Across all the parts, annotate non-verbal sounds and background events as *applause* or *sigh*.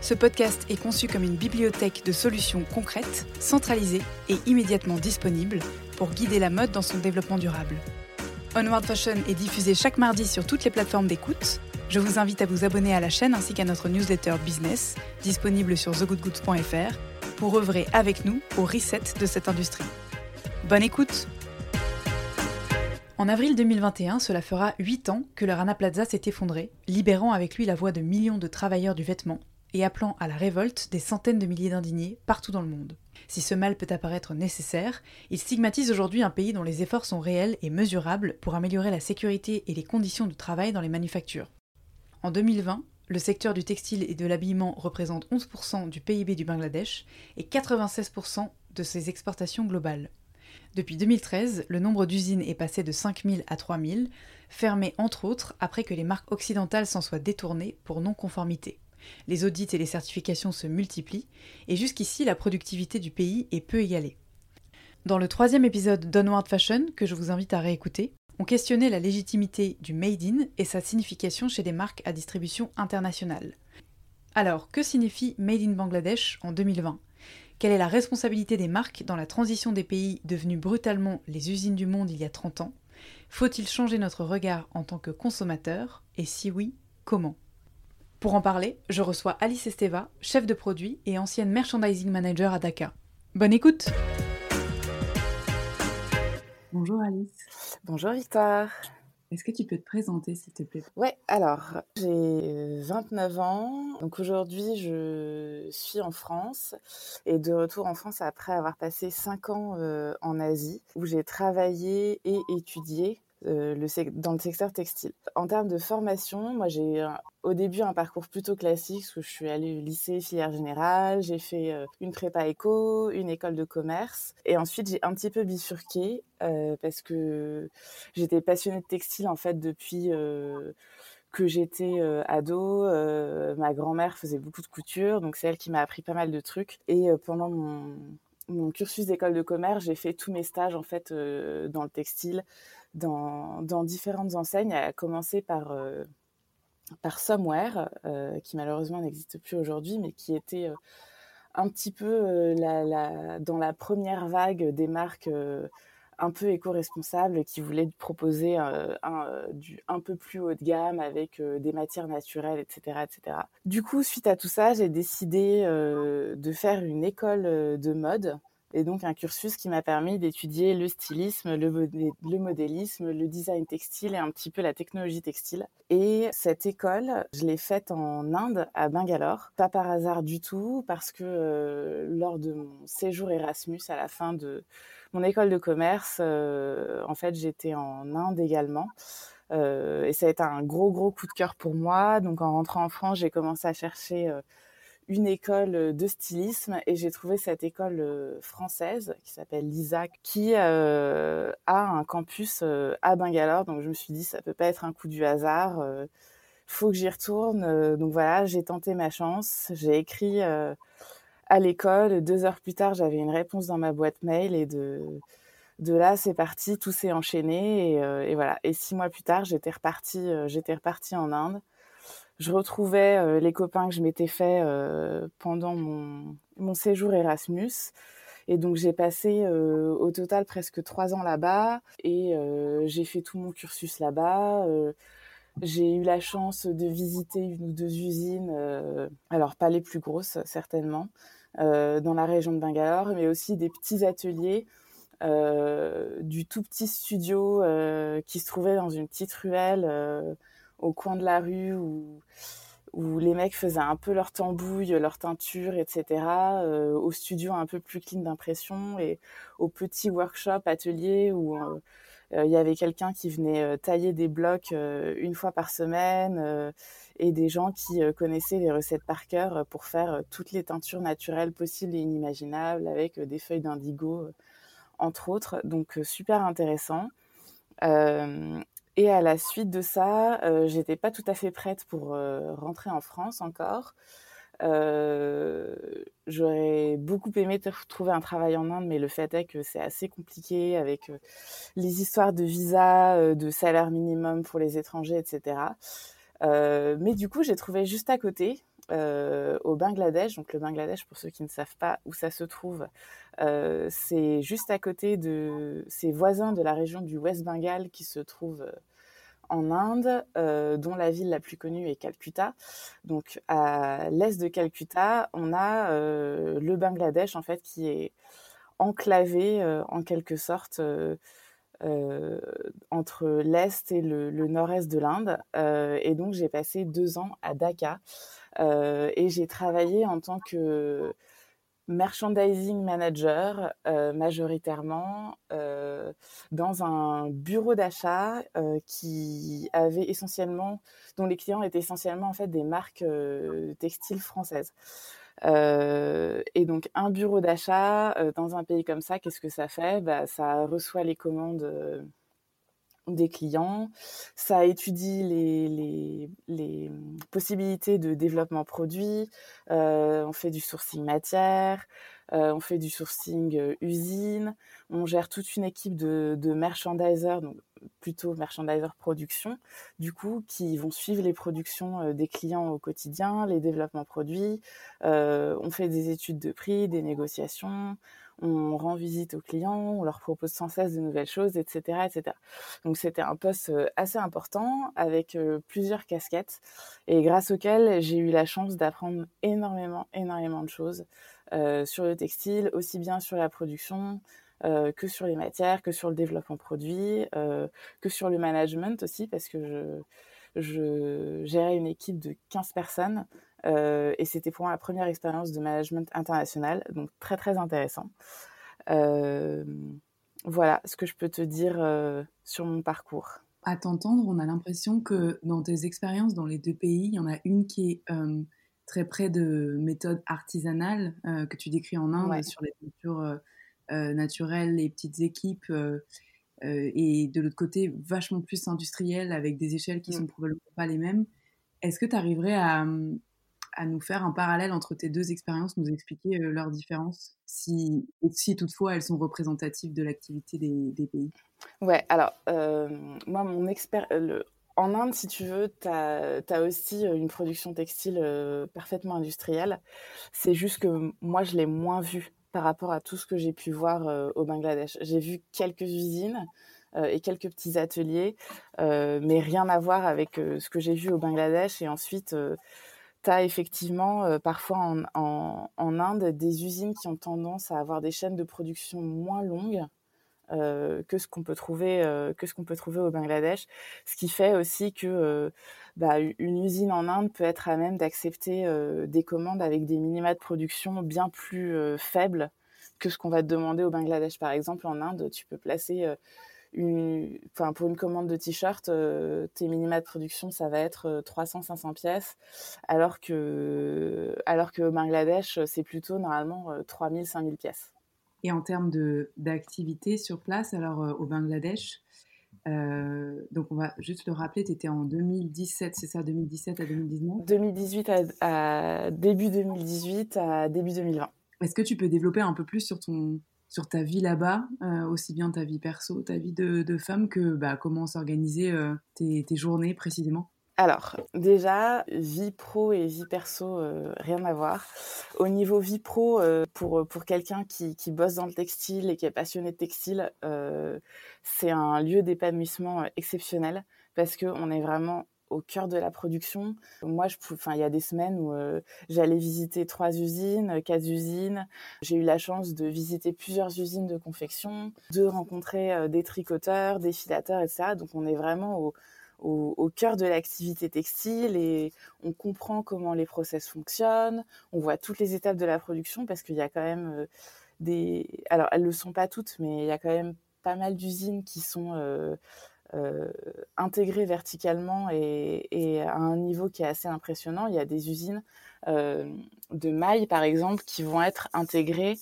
Ce podcast est conçu comme une bibliothèque de solutions concrètes, centralisées et immédiatement disponibles pour guider la mode dans son développement durable. Onward Fashion est diffusé chaque mardi sur toutes les plateformes d'écoute. Je vous invite à vous abonner à la chaîne ainsi qu'à notre newsletter business, disponible sur thegoodgoods.fr, pour œuvrer avec nous au reset de cette industrie. Bonne écoute En avril 2021, cela fera 8 ans que le Rana Plaza s'est effondré, libérant avec lui la voix de millions de travailleurs du vêtement et appelant à la révolte des centaines de milliers d'indignés partout dans le monde. Si ce mal peut apparaître nécessaire, il stigmatise aujourd'hui un pays dont les efforts sont réels et mesurables pour améliorer la sécurité et les conditions de travail dans les manufactures. En 2020, le secteur du textile et de l'habillement représente 11% du PIB du Bangladesh et 96% de ses exportations globales. Depuis 2013, le nombre d'usines est passé de 5000 à 3000, fermées entre autres après que les marques occidentales s'en soient détournées pour non-conformité. Les audits et les certifications se multiplient, et jusqu'ici la productivité du pays est peu égalée. Dans le troisième épisode d'Onward Fashion, que je vous invite à réécouter, on questionnait la légitimité du Made in et sa signification chez les marques à distribution internationale. Alors, que signifie Made in Bangladesh en 2020 Quelle est la responsabilité des marques dans la transition des pays devenus brutalement les usines du monde il y a 30 ans? Faut-il changer notre regard en tant que consommateur Et si oui, comment? Pour en parler, je reçois Alice Esteva, chef de produit et ancienne merchandising manager à Dakar. Bonne écoute Bonjour Alice. Bonjour Victoire. Est-ce que tu peux te présenter s'il te plaît? Ouais, alors j'ai 29 ans. Donc aujourd'hui, je suis en France et de retour en France après avoir passé 5 ans euh, en Asie où j'ai travaillé et étudié euh, dans le secteur textile. En termes de formation, moi j'ai au début un parcours plutôt classique, que je suis allée au lycée, filière générale, j'ai fait euh, une prépa éco, une école de commerce, et ensuite j'ai un petit peu bifurqué euh, parce que j'étais passionnée de textile en fait depuis que j'étais ado. ma grand-mère faisait beaucoup de couture, donc c'est elle qui m'a appris pas mal de trucs. Et pendant mon, mon cursus d'école de commerce, j'ai fait tous mes stages en fait dans le textile dans, différentes enseignes, à commencer par, euh, Somewhere, euh, qui malheureusement n'existe plus aujourd'hui, mais qui était euh, un petit peu la, dans la première vague des marques un peu éco-responsables qui voulaient proposer un, un peu plus haut de gamme avec des matières naturelles, etc., etc. Du coup, suite à tout ça, j'ai décidé de faire une école de mode et donc un cursus qui m'a permis d'étudier le stylisme, le, modélisme, le design textile et un petit peu la technologie textile. Et cette école, je l'ai faite en Inde, à Bangalore, pas par hasard du tout, parce que euh, lors de mon séjour Erasmus à la fin de mon école de commerce, euh, en fait j'étais en Inde également. Euh, et ça a été un gros gros coup de cœur pour moi. Donc en rentrant en France, j'ai commencé à chercher une école de stylisme et j'ai trouvé cette école française qui s'appelle l'ISAC qui a un campus à Bangalore. Donc je me suis dit ça peut pas être un coup du hasard, faut que j'y retourne. donc voilà, j'ai tenté ma chance, j'ai écrit à l'école. Deux heures plus tard, j'avais une réponse dans ma boîte mail et de là, c'est parti, tout s'est enchaîné et, et, voilà. Et six mois plus tard, j'étais repartie, j'étais repartie en Inde je retrouvais euh, les copains que je m'étais fait euh, pendant mon, séjour Erasmus. Et donc j'ai passé euh, au total presque trois ans là-bas et j'ai fait tout mon cursus là-bas. j'ai eu la chance de visiter une ou deux usines, alors pas les plus grosses certainement, dans la région de Bangalore, mais aussi des petits ateliers du tout petit studio qui se trouvait dans une petite ruelle au coin de la rue où, où les mecs faisaient un peu leur tambouille, leur teinture, etc. au studio un peu plus clean d'impression et au petit workshop, atelier où il y avait quelqu'un qui venait tailler des blocs une fois par semaine et des gens qui connaissaient les recettes par cœur pour faire toutes les teintures naturelles possibles et inimaginables avec des feuilles d'indigo entre autres. Donc, super intéressant. Et à la suite de ça, j'étais pas tout à fait prête pour rentrer en France encore. J'aurais beaucoup aimé trouver un travail en Inde, mais le fait est que c'est assez compliqué avec les histoires de visa, de salaire minimum pour les étrangers, etc. mais du coup, j'ai trouvé juste à côté, au Bangladesh. Donc le Bangladesh, pour ceux qui ne savent pas où ça se trouve, euh, c'est juste à côté de ses voisins de la région du West Bengal qui se trouve euh, en Inde, euh, dont la ville la plus connue est Calcutta. Donc à l'est de Calcutta, on a le Bangladesh en fait qui est enclavé en quelque sorte entre l'est et le, le nord-est de l'Inde. et donc j'ai passé deux ans à Dhaka et j'ai travaillé en tant que merchandising manager euh, majoritairement euh, dans un bureau d'achat euh, qui avait essentiellement dont les clients étaient essentiellement en fait des marques textiles françaises. et donc un bureau d'achat dans un pays comme ça, qu'est-ce que ça fait? Bah, Ça reçoit les commandes des clients, ça étudie les, les, possibilités de développement produit, euh, on fait du sourcing matière, euh, on fait du sourcing euh, usine, on gère toute une équipe de, de merchandisers, donc plutôt merchandiser production, du coup, qui vont suivre les productions des clients au quotidien, les développements produits, on fait des études de prix, des négociations, on rend visite aux clients, on leur propose sans cesse de nouvelles choses, etc. etc. Donc c'était un poste euh, assez important avec euh, plusieurs casquettes et grâce auquel j'ai eu la chance d'apprendre énormément, énormément de choses euh, sur le textile, aussi bien sur la production, que sur les matières, que sur le développement produit, que sur le management aussi, parce que je, je gérais une équipe de 15 personnes euh, et c'était pour moi la première expérience de management international, donc très très intéressant. Euh, voilà ce que je peux te dire euh, sur mon parcours. À t'entendre, on a l'impression que dans tes expériences dans les deux pays, il y en a une qui est très près de méthodes artisanales que tu décris en Inde sur les cultures naturelles, les petites équipes. et de l'autre côté, vachement plus industrielle avec des échelles qui ne mm. sont probablement pas les mêmes. Est-ce que tu arriverais à, à nous faire un parallèle entre tes deux expériences, nous expliquer euh, leurs différences, si, si toutefois elles sont représentatives de l'activité des, pays? Ouais, alors, euh, moi, mon expert. Euh, en Inde, si tu veux, tu as, aussi une production textile parfaitement industrielle. C'est juste que moi, je l'ai moins vu par rapport à tout ce que j'ai pu voir au Bangladesh. J'ai vu quelques usines et quelques petits ateliers, mais rien à voir avec ce que j'ai vu au Bangladesh. Et ensuite, effectivement euh, parfois en, Inde des usines qui ont tendance à avoir des chaînes de production moins longues euh, que ce qu'on peut trouver euh, que peut trouver au Bangladesh, ce qui fait aussi que bah, une usine en Inde peut être à même d'accepter des commandes avec des minima de production bien plus faibles que ce qu'on va te demander au Bangladesh. Par exemple, en Inde, tu peux placer enfin, pour une commande de t-shirt, euh, tes minima de production, ça va être 300-500 euh, pièces, alors que, alors que au Bangladesh, c'est plutôt normalement 3000-5000 euh, pièces. Et en termes d'activité sur place, alors au Bangladesh, donc on va juste le rappeler, tu étais en 2017, c'est ça, 2017 à 2019 2018 à, début 2018 à début 2020. Est-ce que tu peux développer un peu plus sur ton, sur ta vie là-bas, euh, aussi bien ta vie perso, ta vie de, femme, que bah, comment s'organiser euh, tes, journées précisément? Alors, déjà, vie pro et vie perso, euh, rien à voir. Au niveau vie pro, pour, pour quelqu'un qui, qui, bosse dans le textile et qui est passionné de textile, c'est un lieu d'épanouissement exceptionnel parce qu'on est vraiment au cœur de la production. Moi, je, enfin, il y a des semaines où j'allais visiter trois usines, quatre usines. J'ai eu la chance de visiter plusieurs usines de confection, de rencontrer des tricoteurs, des filateurs, etc. Donc, on est vraiment au, cœur de l'activité textile et on comprend comment les process fonctionnent, on voit toutes les étapes de la production parce qu'il y a quand même euh, des... Alors, elles ne le sont pas toutes, mais il y a quand même pas mal d'usines qui sont euh, euh, intégrées verticalement et, à un niveau qui est assez impressionnant. Il y a des usines de mailles, par exemple, qui vont être intégrées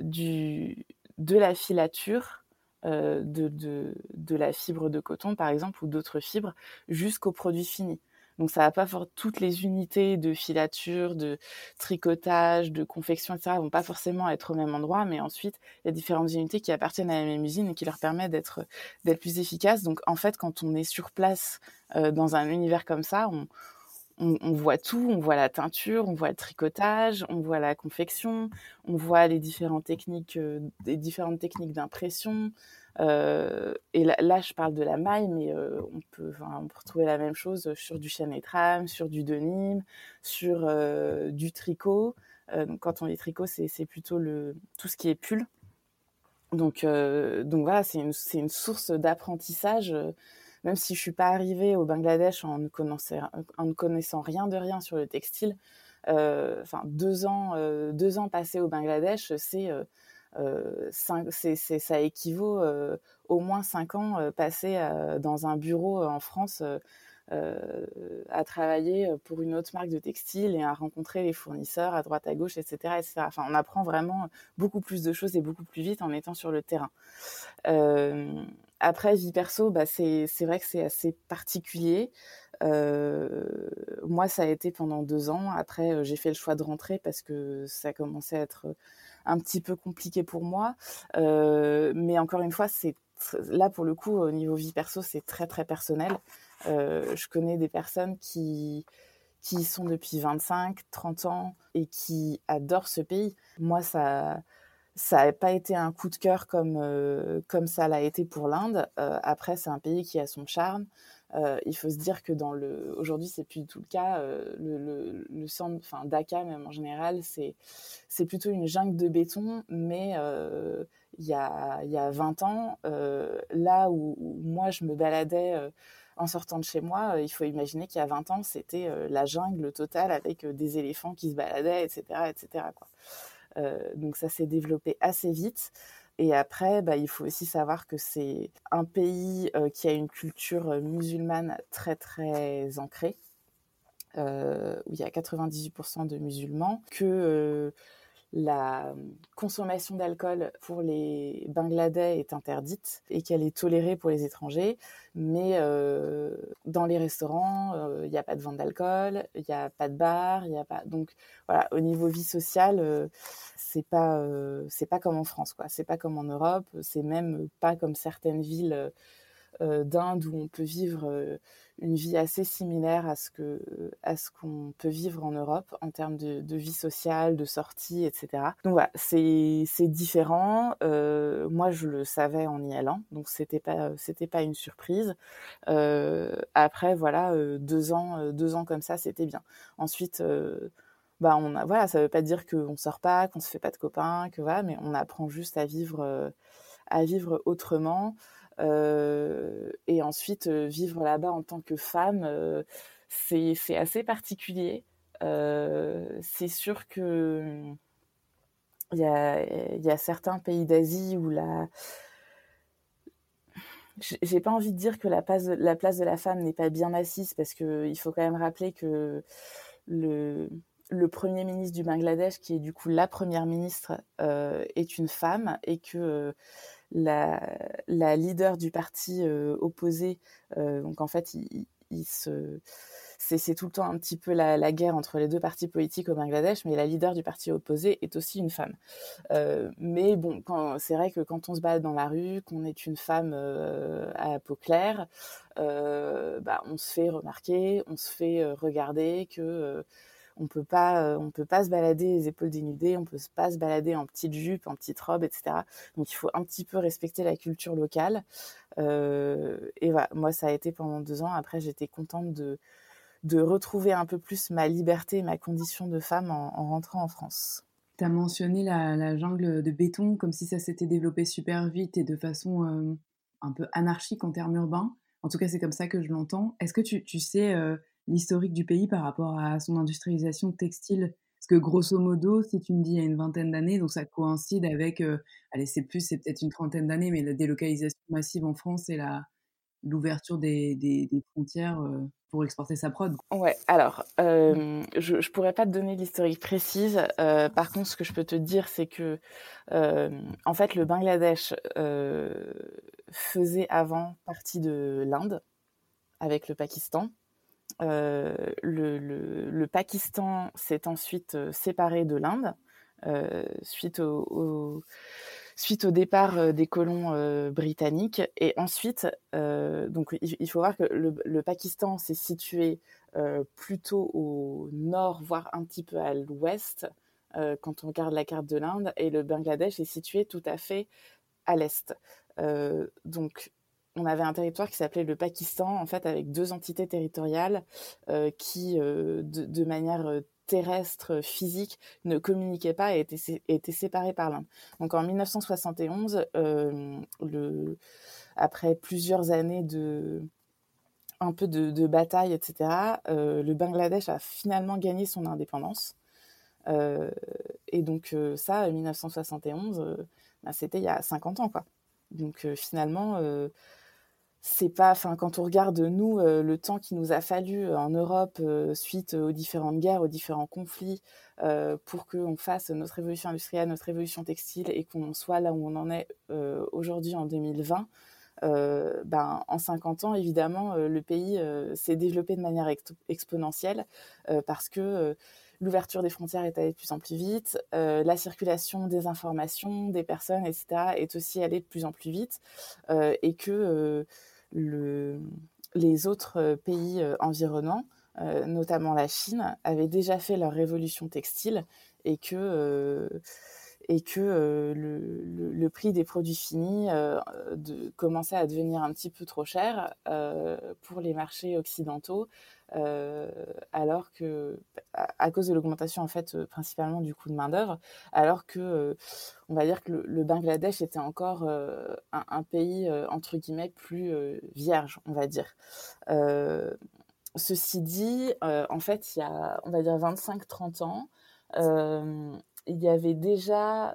du, de la filature euh, de, de, la fibre de coton, par exemple, ou d'autres fibres, jusqu'au produit fini. Donc ça va pas toutes les unités de filature, de tricotage, de confection, etc. vont pas forcément être au même endroit, mais ensuite il y a différentes unités qui appartiennent à la même usine et qui leur permettent d'être d'être plus efficaces. Donc en fait, quand on est sur place euh, dans un univers comme ça, on, voit tout, on voit la teinture, on voit le tricotage, on voit la confection, on voit les différentes techniques, euh, différentes techniques d'impression. Euh, et là, je parle de la maille, mais euh, on, peut, retrouver la même chose sur du trame, sur du denim, sur du tricot. donc quand on dit tricot, c'est plutôt tout ce qui est pull. Donc, voilà, c'est une, source d'apprentissage même si je suis pas arrivée au Bangladesh en ne, connaissant, rien de rien sur le textile, euh, enfin euh, deux ans passés au Bangladesh, c'est euh, ça équivaut au moins cinq ans passés dans un bureau en France à travailler pour une autre marque de textile et à rencontrer les fournisseurs à droite à gauche, etc., etc. Enfin, on apprend vraiment beaucoup plus de choses et beaucoup plus vite en étant sur le terrain. Après, vie perso, bah, c'est vrai que c'est assez particulier. Euh, moi, ça a été pendant deux ans. Après, euh, j'ai fait le choix de rentrer parce que ça commençait à être un petit peu compliqué pour moi. Euh, mais encore une fois, c'est là pour le coup, au niveau vie perso, c'est très très personnel. je connais des personnes qui qui sont depuis 25, 30 ans et qui adorent ce pays. Moi, ça ça n'a pas été un coup de cœur comme, euh, comme ça l'a été pour l'Inde. Euh, après, c'est un pays qui a son charme. Euh, il faut se dire que dans le aujourd'hui c'est plus du tout le cas le, le, centre enfin Dhaka même en général c'est c'est plutôt une jungle de béton mais il y a y a 20 ans là où, moi je me baladais en sortant de chez moi il faut imaginer qu'il y a 20 ans c'était la jungle totale avec des éléphants qui se baladaient etc etc quoi euh, donc ça s'est développé assez vite. Et après, bah, il faut aussi savoir que c'est un pays qui a une culture musulmane très très ancrée, où il y a 98% de musulmans, que la consommation d'alcool pour les Bangladais est interdite et qu'elle est tolérée pour les étrangers. Mais euh, dans les restaurants, euh, il n'y a pas de vente d'alcool, il n'y a pas de bar, il n'y a pas. Donc voilà, au niveau vie sociale, euh, c'est pas c'est pas comme en France, quoi. C'est pas comme en Europe. C'est même pas comme certaines villes d'Inde où on peut vivre une vie assez similaire à ce que à ce qu'on peut vivre en Europe en termes de, vie sociale, de sortie, etc. Donc voilà, c'est différent. Euh, moi, je le savais en y allant, donc c'était pas c'était pas une surprise. Euh, après, voilà, euh, deux ans euh, deux ans comme ça, c'était bien. Ensuite. bah on a, voilà, ça veut pas dire qu'on sort pas, qu'on se fait pas de copains, que voilà, mais on apprend juste à vivre, à vivre autrement. Euh, et ensuite, euh, vivre là-bas en tant que femme, euh, c'est assez particulier. c'est sûr que il y a, y a, certains pays d'Asie où la j'ai pas envie de dire que la place de la, place de la femme n'est pas bien assise parce qu'il faut quand même rappeler que le, le premier ministre du Bangladesh, qui est du coup la première ministre, est une femme et que la, leader du parti euh, opposé, euh, donc en fait, il, se c'est tout le temps un petit peu la, guerre entre les deux partis politiques au Bangladesh, mais la leader du parti opposé est aussi une femme. Euh, mais bon, c'est vrai que quand on se balade dans la rue, qu'on est une femme à peau claire, bah, on se fait remarquer, on se fait regarder, que on peut pas, on peut pas se balader les épaules dénudées, on peut pas se balader en petite jupe, en petite robe, etc. Donc il faut un petit peu respecter la culture locale. et voilà, moi ça a été pendant deux ans. Après j'étais contente de de retrouver un peu plus ma liberté, ma condition de femme en, rentrant en France. Tu as mentionné la, jungle de béton comme si ça s'était développé super vite et de façon un peu anarchique en termes urbains. En tout cas, c'est comme ça que je l'entends. Est-ce que tu, tu sais l'historique du pays par rapport à son industrialisation textile Parce que grosso modo, si tu me dis il y a une vingtaine d'années, donc ça coïncide avec, euh, allez, c'est plus, c'est peut-être une trentaine d'années, mais la délocalisation massive en France et la, l'ouverture des, des, frontières euh, pour exporter sa prod. Ouais, alors, euh, je ne pourrais pas te donner l'historique précise. par contre, ce que je peux te dire, c'est que, en fait, le Bangladesh faisait avant partie de l'Inde avec le Pakistan. Euh, le, Pakistan s'est ensuite euh, séparé de l'Inde euh, suite au, départ des colons britanniques. Et ensuite, donc il, faut voir que le, Pakistan s'est situé plutôt au nord, voire un petit peu à l'ouest, quand on regarde la carte de l'Inde, et le Bangladesh est situé tout à fait à l'est. donc on avait un territoire qui s'appelait le Pakistan, en fait, avec deux entités territoriales euh, qui, euh, de, manière euh, terrestre, physique, ne communiquaient pas et étaient, séparées par l'Inde. Donc en 1971, après plusieurs années de un peu de, bataille, etc., le Bangladesh a finalement gagné son indépendance. et donc ça, 1971, bah, c'était il y a 50 ans, quoi. Donc finalement, c'est pas, enfin, quand on regarde nous euh, le temps qu'il nous a fallu euh, en Europe euh, suite aux différentes guerres, aux différents conflits, pour qu'on fasse notre révolution industrielle, notre révolution textile et qu'on soit là où on en est aujourd'hui en 2020, ben, en 50 ans, évidemment, le pays s'est développé de manière exponentielle parce que l'ouverture des frontières est allée de plus en plus vite, la circulation des informations, des personnes, etc., est aussi allée de plus en plus vite, et que le, les autres euh, pays euh, environnants, euh, notamment la Chine, avaient déjà fait leur révolution textile et que le, prix des produits finis commençait à devenir un petit peu trop cher pour les marchés occidentaux euh, alors que, à, cause de l'augmentation en fait, euh, principalement du coût de main d'œuvre, alors que, euh, on va dire que le, Bangladesh était encore un, pays entre guillemets plus vierge, on va dire. ceci dit, en fait, il y a, on va dire 25-30 ans, il y avait déjà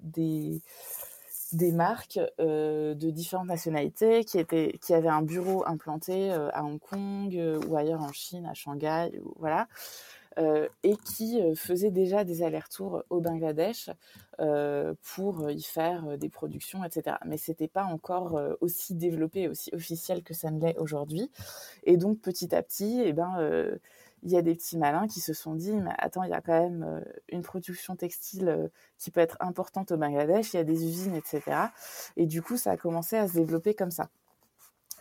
des des marques euh, de différentes nationalités qui, étaient, qui avaient un bureau implanté euh, à Hong Kong euh, ou ailleurs en Chine, à Shanghai, voilà, et qui faisaient déjà des allers-retours au Bangladesh pour y faire des productions, etc. Mais c'était pas encore aussi développé, aussi officiel que ça ne l'est aujourd'hui. Et donc petit à petit, eh ben il y a des petits malins qui se sont dit, mais attends, il y a quand même euh, une production textile euh, qui peut être importante au Bangladesh, il y a des usines, etc. Et du coup, ça a commencé à se développer comme ça.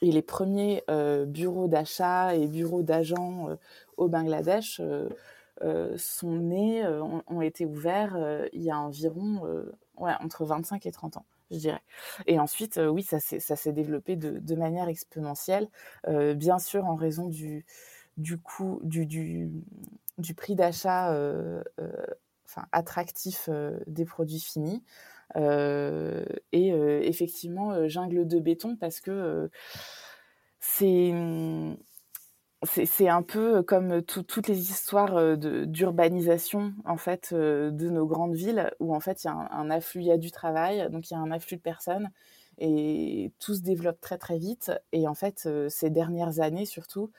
Et les premiers euh, bureaux d'achat et bureaux d'agents au Bangladesh sont nés, ont, été ouverts il y a environ ouais, entre 25 et 30 ans je dirais. Et ensuite, oui, ça s'est développé de, de, manière exponentielle, bien sûr en raison du, du coût du, prix d'achat euh, euh, attractif euh, des produits finis. et effectivement, jungle de béton parce que c'est c'est un peu comme toutes les histoires d'urbanisation en fait de nos grandes villes où en fait il y a un, un, afflux, il y a du travail, donc il y a un afflux de personnes et tout se développe très très vite. Et en fait, euh, ces dernières années surtout,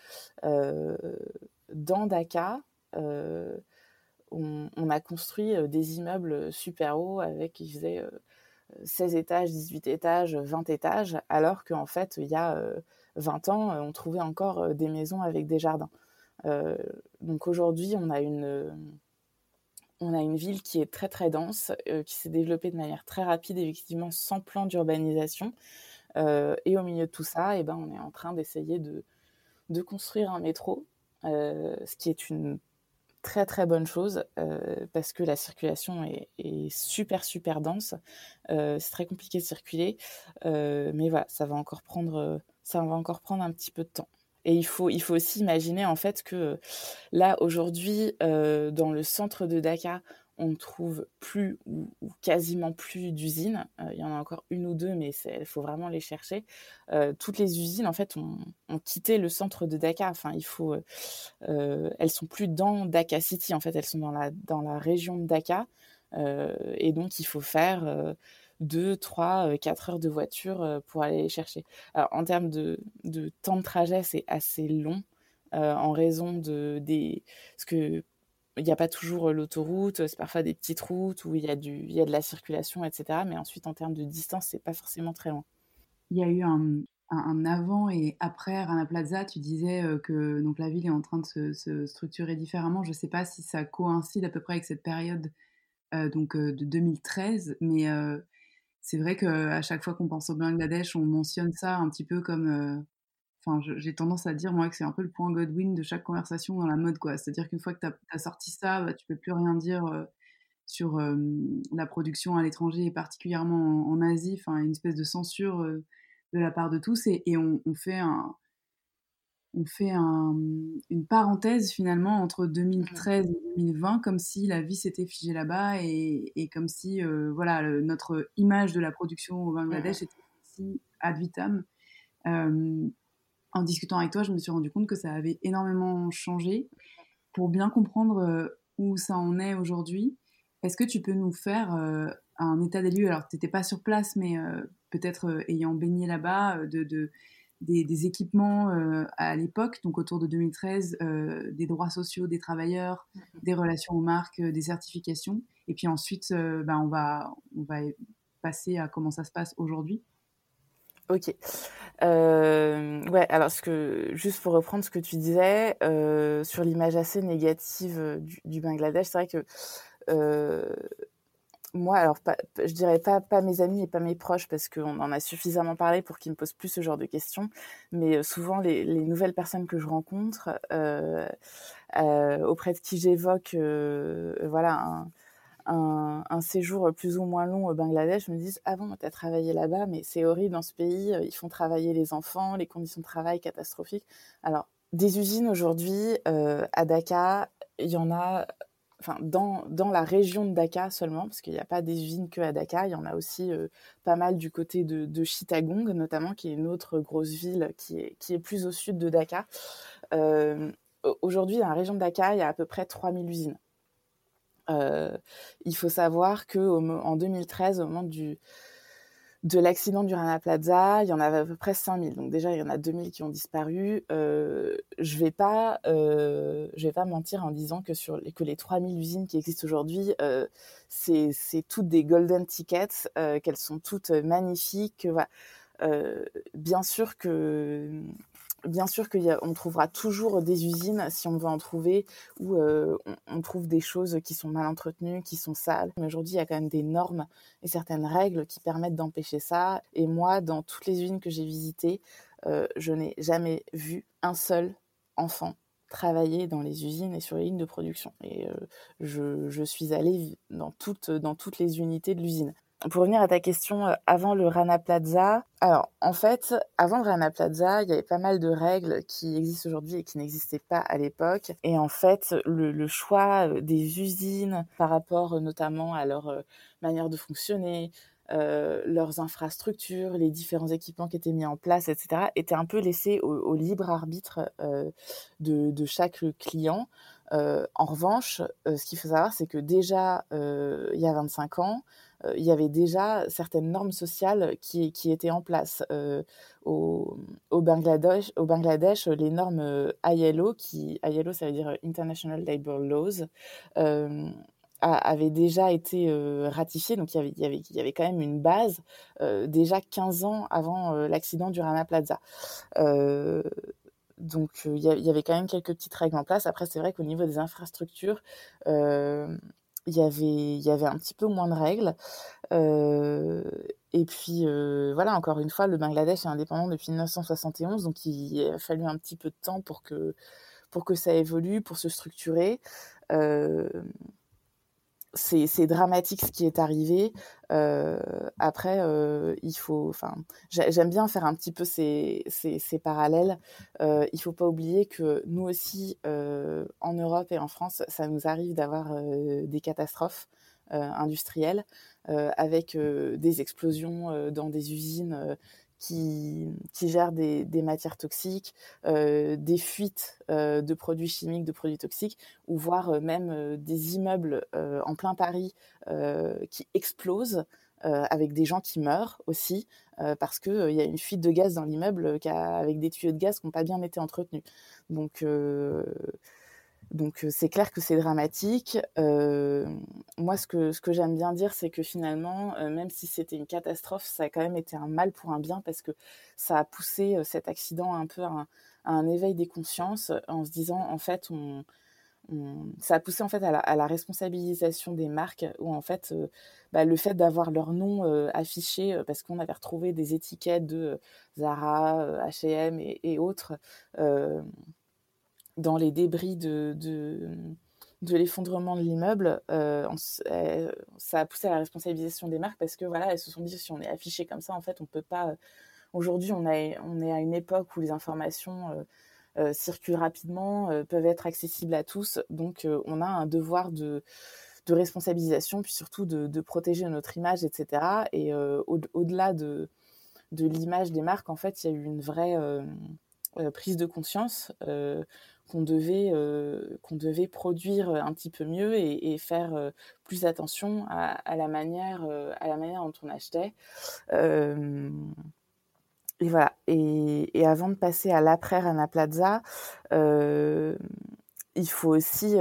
euh, dans Dakar, euh, on, a construit des immeubles super hauts avec, ils faisaient 16 étages, 18 étages, 20 étages, alors qu'en fait, il y a 20 ans, on trouvait encore des maisons avec des jardins. donc aujourd'hui, on a une on a une ville qui est très très dense, euh, qui s'est développée de manière très rapide, effectivement sans plan d'urbanisation. Euh, et au milieu de tout ça, eh ben, on est en train d'essayer de, construire un métro, euh, ce qui est une très très bonne chose parce que la circulation est, super super dense. c'est très compliqué de circuler, mais voilà, ça va encore prendre, ça va encore prendre un petit peu de temps. Et il faut, il faut aussi imaginer en fait que là aujourd'hui, dans le centre de Dakar, on ne trouve plus ou, quasiment plus d'usines. Euh, il y en a encore une ou deux, mais il faut vraiment les chercher. Euh, toutes les usines, en fait, ont, quitté le centre de Dakar. Enfin, il faut, euh, elles sont plus dans Dakar City. En fait, elles sont dans la dans la région de Dakar, et donc il faut faire deux, trois, quatre heures de voiture pour aller les chercher. Alors, en termes de, de temps de trajet, c'est assez long. en raison de des ce que il n'y a pas toujours l'autoroute, c'est parfois des petites routes où il y, a y a de la circulation, etc. Mais ensuite, en termes de distance, c'est pas forcément très loin. Il y a eu un, un, avant et après Rana Plaza. Tu disais que donc, la ville est en train de se, structurer différemment. Je ne sais pas si ça coïncide à peu près avec cette période donc, de 2013, mais c'est vrai qu'à chaque fois qu'on pense au Bangladesh, on mentionne ça un petit peu comme Enfin, j'ai tendance à dire, moi, que c'est un peu le point Godwin de chaque conversation dans la mode, quoi. C'est-à-dire qu'une fois que tu as, sorti ça, bah, tu peux plus rien dire sur la production à l'étranger, et particulièrement en, Asie. Enfin, une espèce de censure de la part de tous. Et, on, fait un, on fait une parenthèse finalement entre 2013 mmh. et 2020, comme si la vie s'était figée là-bas et, comme si voilà notre image de la production au Bangladesh était si ad vitam en discutant avec toi, je me suis rendu compte que ça avait énormément changé. Pour bien comprendre euh, où ça en est aujourd'hui, est-ce que tu peux nous faire euh, un état des lieux? Alors, tu n'étais pas sur place, mais euh, peut-être ayant baigné là-bas, de, des, équipements à l'époque, donc autour de 2013, des droits sociaux des travailleurs, mm-hmm. des relations aux marques, des certifications. Et puis ensuite, ben, on, va, on va passer à comment ça se passe aujourd'hui. Ok. Euh, ouais, alors ce que, juste pour reprendre ce que tu disais euh, sur l'image assez négative euh, du, Bangladesh, c'est vrai que moi, alors pas, je dirais pas, pas mes amis et pas mes proches parce qu'on en a suffisamment parlé pour qu'ils me posent plus ce genre de questions, mais souvent les, les nouvelles personnes que je rencontre, auprès de qui j'évoque, voilà, un, séjour plus ou moins long au Bangladesh me disent Ah bon, tu as travaillé là-bas, mais c'est horrible dans ce pays, euh, ils font travailler les enfants, les conditions de travail catastrophiques. Alors, des usines aujourd'hui euh, à Dhaka, il y en a enfin, dans, dans la région de Dhaka seulement, parce qu'il n'y a pas des usines que à Dhaka, il y en a aussi euh, pas mal du côté de, Chittagong, notamment, qui est une autre grosse ville qui est, qui est plus au sud de Dhaka. aujourd'hui, dans la région de Dhaka, il y a à peu près 3000 usines. Euh, il faut savoir qu'en 2013, au moment du, de l'accident du Rana Plaza, il y en avait à peu près 5000. Donc déjà, il y en a 2000 qui ont disparu. Euh, je vais pas, euh, je vais pas mentir en disant que sur que les 3000 usines qui existent aujourd'hui, euh, c'est toutes des golden tickets, qu'elles sont toutes magnifiques. Voilà. bien sûr que bien sûr qu'on trouvera toujours des usines, si on veut en trouver, où euh, on, trouve des choses qui sont mal entretenues, qui sont sales. Mais aujourd'hui, il y a quand même des normes et certaines règles qui permettent d'empêcher ça. Et moi, dans toutes les usines que j'ai visitées, euh, je n'ai jamais vu un seul enfant travailler dans les usines et sur les lignes de production. Et euh, je, suis allée dans toutes les unités de l'usine pour revenir à ta question, euh, avant le Rana Plaza, alors en fait, avant le Rana Plaza, il y avait pas mal de règles qui existent aujourd'hui et qui n'existaient pas à l'époque. Et en fait, le, choix euh, des usines par rapport euh, notamment à leur manière de fonctionner, leurs infrastructures, les différents équipements qui étaient mis en place, etc., était un peu laissé au, libre arbitre de, chaque client. en revanche, ce qu'il faut savoir, c'est que déjà, il y a 25 ans, il y avait déjà certaines normes sociales qui, étaient en place. Euh, au, Bangladesh, les normes euh, ILO, qui, ILO ça veut dire International Labour Laws, avaient déjà été ratifiées, donc avait, avait, il y avait quand même une base déjà 15 ans avant l'accident du Rana Plaza. donc il y, avait quand même quelques petites règles en place. Après, c'est vrai qu'au niveau des infrastructures, il y avait il y avait un petit peu moins de règles et puis voilà encore une fois le Bangladesh est indépendant depuis 1971 donc il a fallu un petit peu de temps pour que pour que ça évolue, pour se structurer c'est dramatique ce qui est arrivé. Euh, après, euh, il faut, enfin, j'aime bien faire un petit peu ces, ces, ces parallèles. Euh, il faut pas oublier que nous aussi, euh, en Europe et en France, ça nous arrive d'avoir euh, des catastrophes industrielles avec des explosions dans des usines qui, qui gèrent des, matières toxiques, euh, des fuites euh, de produits chimiques, de produits toxiques, ou voire euh, même des immeubles en plein Paris qui explosent avec des gens qui meurent aussi, parce qu'il il y a une fuite de gaz dans l'immeuble avec des tuyaux de gaz qui n'ont pas bien été entretenus. Donc donc c'est clair que c'est dramatique. Moi, ce que, ce que j'aime bien dire, c'est que finalement, même si c'était une catastrophe, ça a quand même été un mal pour un bien parce que ça a poussé cet accident un peu à un, éveil des consciences en se disant, en fait, on, ça a poussé en fait à la, responsabilisation des marques où en fait, bah, le fait d'avoir leur nom affiché parce qu'on avait retrouvé des étiquettes de Zara, H&M et autres dans les débris de, l'effondrement de l'immeuble, euh, ça a poussé à la responsabilisation des marques parce que voilà, elles se sont dit si on est affiché comme ça, en fait, on peut pas. Aujourd'hui, on, est à une époque où les informations euh, euh, circulent rapidement, euh, peuvent être accessibles à tous, donc euh, on a un devoir de, responsabilisation, puis surtout de, protéger notre image, etc. Et euh, au-delà de, de l'image des marques, en fait, il y a eu une vraie prise de conscience qu'on devait, euh, qu'on devait produire un petit peu mieux et, faire euh, plus attention à, la manière, euh, à la manière dont on achetait. Et voilà. Et, avant de passer à l'après Rana Plaza, il faut aussi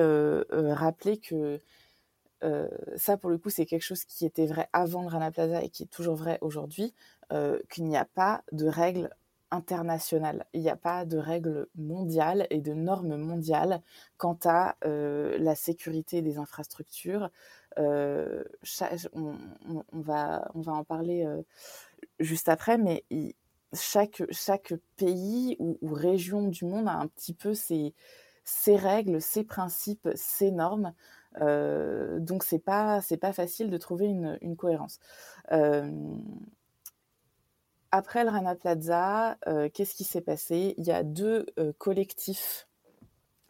rappeler que ça, pour le coup, c'est quelque chose qui était vrai avant le Rana Plaza et qui est toujours vrai aujourd'hui, qu'il n'y a pas de règles internationale. Il n'y a pas de règles mondiales et de normes mondiales quant à euh, la sécurité des infrastructures. Euh, on, va, on va en parler euh, juste après, mais chaque, chaque pays ou, région du monde a un petit peu ses, règles, ses principes, ses normes. Donc c'est pas pas facile de trouver une cohérence. Après le Rana Plaza, euh, qu'est-ce qui s'est passé? Il y a deux euh, collectifs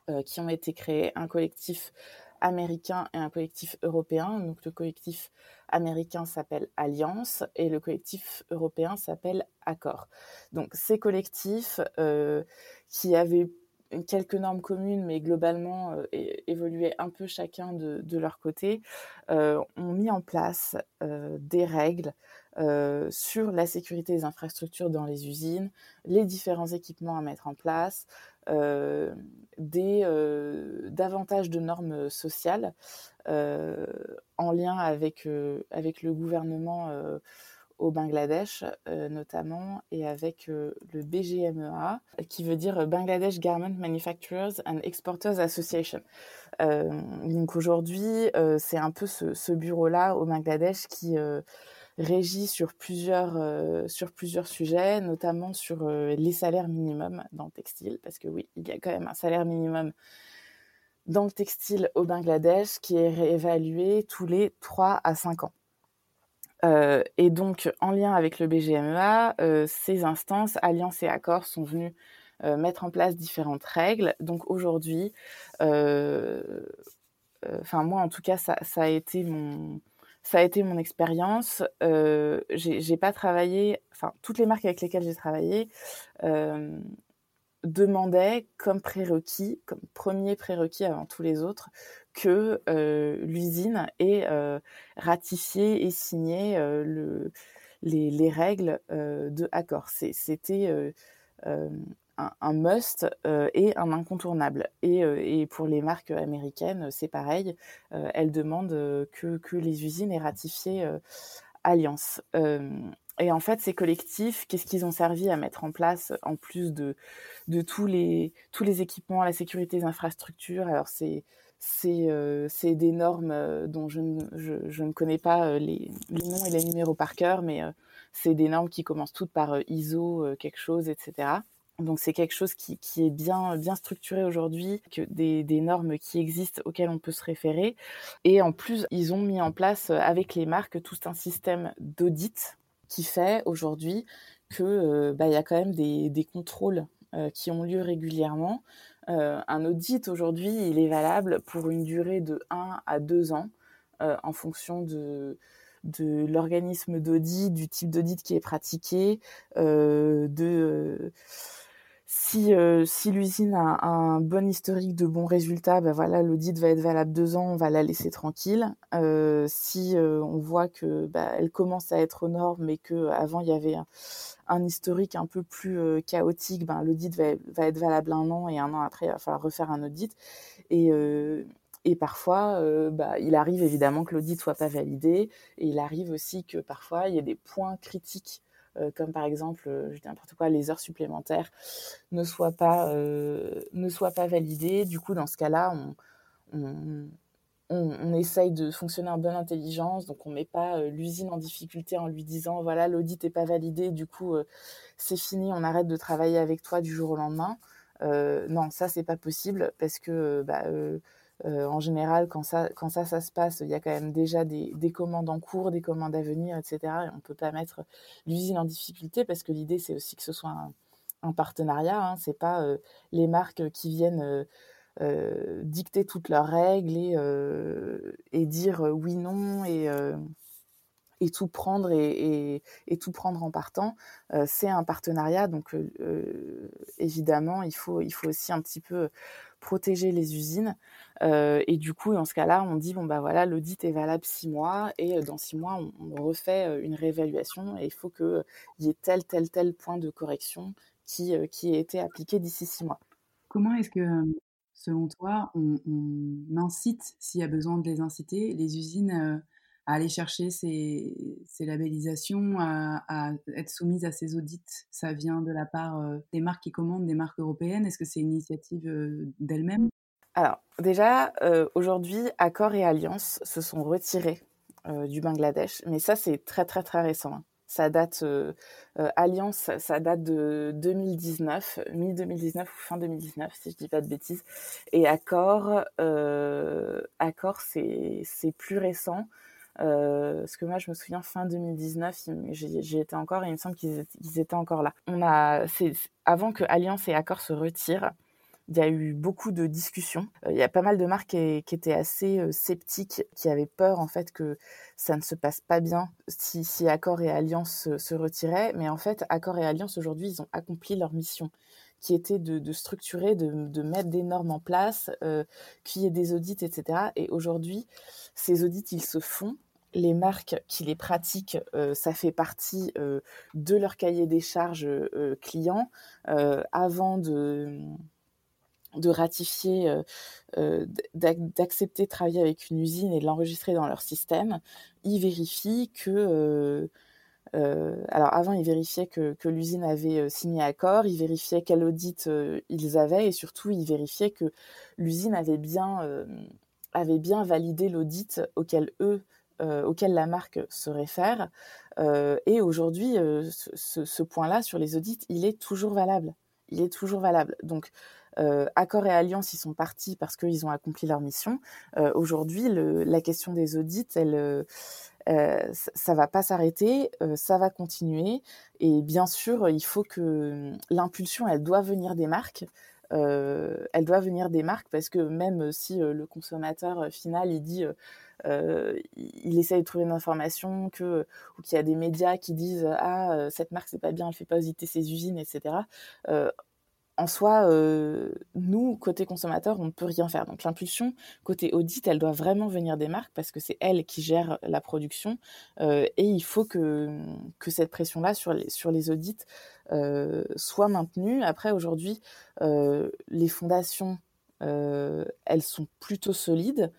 euh, qui ont été créés, un collectif américain et un collectif européen. Donc le collectif américain s'appelle Alliance et le collectif européen s'appelle Accord. Donc ces collectifs qui avaient quelques normes communes, mais globalement évoluaient un peu chacun de, leur côté, ont mis en place des règles euh, sur la sécurité des infrastructures dans les usines, les différents équipements à mettre en place, euh, des euh, davantage de normes sociales en lien avec avec le gouvernement au Bangladesh notamment et avec le BGMEA qui veut dire Bangladesh Garment Manufacturers and Exporters Association. Donc aujourd'hui c'est un peu ce bureau-là au Bangladesh qui régit sur plusieurs, euh, sur plusieurs sujets, notamment sur euh, les salaires minimums dans le textile, parce que oui, il y a quand même un salaire minimum dans le textile au Bangladesh qui est réévalué tous les 3 à 5 ans. Euh, et donc, en lien avec le BGMEA, ces instances, alliances et accords sont venus euh, mettre en place différentes règles. Donc aujourd'hui, enfin moi en tout cas, ça, a été mon ça a été mon expérience. Euh, j'ai pas travaillé, enfin toutes les marques avec lesquelles j'ai travaillé euh, demandaient comme prérequis, comme premier prérequis avant tous les autres, que euh, l'usine ait ratifié et signé le, les, les, règles de accord. C'était un, must et un incontournable. Et, et, pour les marques américaines, c'est pareil. elles demandent que, que, les usines aient ratifié Alliance. et en fait, ces collectifs, qu'est-ce qu'ils ont servi à mettre en place en plus de, de tous, les, tous les équipements, la sécurité des infrastructures? Alors, c'est c'est euh, des normes euh, dont je, je, je, ne connais pas euh, les, les, noms et les numéros par cœur, mais euh, c'est des normes qui commencent toutes par ISO quelque chose, etc. Donc c'est quelque chose qui, est bien, bien structuré aujourd'hui, que des, normes qui existent auxquelles on peut se référer. Et en plus, ils ont mis en place avec les marques tout un système d'audit qui fait aujourd'hui que bah, y a quand même des, contrôles qui ont lieu régulièrement. un audit aujourd'hui, il est valable pour une durée de 1 à 2 ans en fonction de, de l'organisme d'audit, du type d'audit qui est pratiqué, euh, de si, euh, si l'usine a un bon historique de bons résultats, ben voilà, l'audit va être valable deux ans, on va la laisser tranquille. Euh, si on voit que bah, elle commence à être aux normes, mais qu'avant il y avait un, historique un peu plus chaotique, ben, l'audit va, va, être valable un an et un an après il va falloir refaire un audit. Et, et parfois, euh, bah, il arrive évidemment que l'audit soit pas validé, et il arrive aussi que parfois il y ait des points critiques, euh, comme par exemple, euh, je dis n'importe quoi, les heures supplémentaires ne soient pas ne soient pas validées. Du coup, dans ce cas-là, on, on, essaye de fonctionner en bonne intelligence, donc on met pas l'usine en difficulté en lui disant voilà l'audit n'est pas validé, du coup c'est fini, on arrête de travailler avec toi du jour au lendemain. non, ça c'est pas possible parce que bah, euh, en général, quand ça, quand ça, ça se passe, il y a quand même déjà des, commandes en cours, des commandes à venir, etc. Et on ne peut pas mettre l'usine en difficulté parce que l'idée, c'est aussi que ce soit un, partenariat. Hein. Ce n'est pas euh, les marques qui viennent euh, dicter toutes leurs règles et, et dire oui, non et, et tout prendre et, tout prendre en partant. c'est un partenariat, donc évidemment, il faut, il faut aussi un petit peu protéger les usines. Euh, et du coup, dans ce cas-là, on dit bon bah voilà, l'audit est valable six mois et euh, dans six mois, on, refait euh, une réévaluation et il faut qu'il y ait tel tel tel point de correction qui ait été appliqué d'ici six mois. Comment est-ce que selon toi, on, incite, s'il y a besoin de les inciter, les usines à aller chercher ces, labellisations, à, être soumises à ces audits Ça vient de la part des marques qui commandent, des marques européennes Est-ce que c'est une initiative d'elles-mêmes? Alors, déjà, euh, aujourd'hui, Accor et Alliance se sont retirés euh, du Bangladesh, mais ça, c'est très, très, très récent. Hein. Ça date, euh, Alliance, ça date de 2019, mi-2019 ou fin 2019, si je dis pas de bêtises. Et Accor, Accor c'est plus récent. Parce que moi, je me souviens fin 2019, j'y étais encore et il me semble qu'ils étaient, encore là. On a, avant que Alliance et Accor se retirent, il y a eu beaucoup de discussions. Euh, il y a pas mal de marques qui, étaient assez euh, sceptiques, qui avaient peur en fait que ça ne se passe pas bien si, si Accor et Alliance se, retiraient. Mais en fait, Accor et Alliance aujourd'hui, ils ont accompli leur mission qui était de, structurer, de, mettre des normes en place, euh, qu'il y ait des audits, etc. Et aujourd'hui, ces audits, ils se font. Les marques qui les pratiquent, ça fait partie de leur cahier des charges clients. avant de de ratifier, euh, euh, d'accepter de travailler avec une usine et de l'enregistrer dans leur système, ils vérifient que... Euh, alors avant, ils vérifiaient que, l'usine avait signé accord, ils vérifiaient quel audit ils avaient et surtout, ils vérifiaient que l'usine avait bien, avait bien validé l'audit auquel eux, auquel la marque se réfère. et aujourd'hui, ce, point-là sur les audits, il est toujours valable. Il est toujours valable. Donc, euh, Accor et Alliance, ils sont partis parce qu'ils ont accompli leur mission. Euh, aujourd'hui, la question des audits, elle, euh, ça va pas s'arrêter, ça va continuer. Et bien sûr, il faut que l'impulsion, elle doit venir des marques. elle doit venir des marques parce que même si le consommateur final il dit il essaie de trouver une information que ou qu'il y a des médias qui disent ah cette marque c'est pas bien elle fait pas auditer ses usines etc en soi, euh, nous, côté consommateur, on ne peut rien faire. Donc l'impulsion, côté audit, elle doit vraiment venir des marques parce que c'est elles qui gèrent la production. Euh, et il faut que, cette pression-là sur les, audits euh, soit maintenue. Après, aujourd'hui, les fondations, elles sont plutôt solides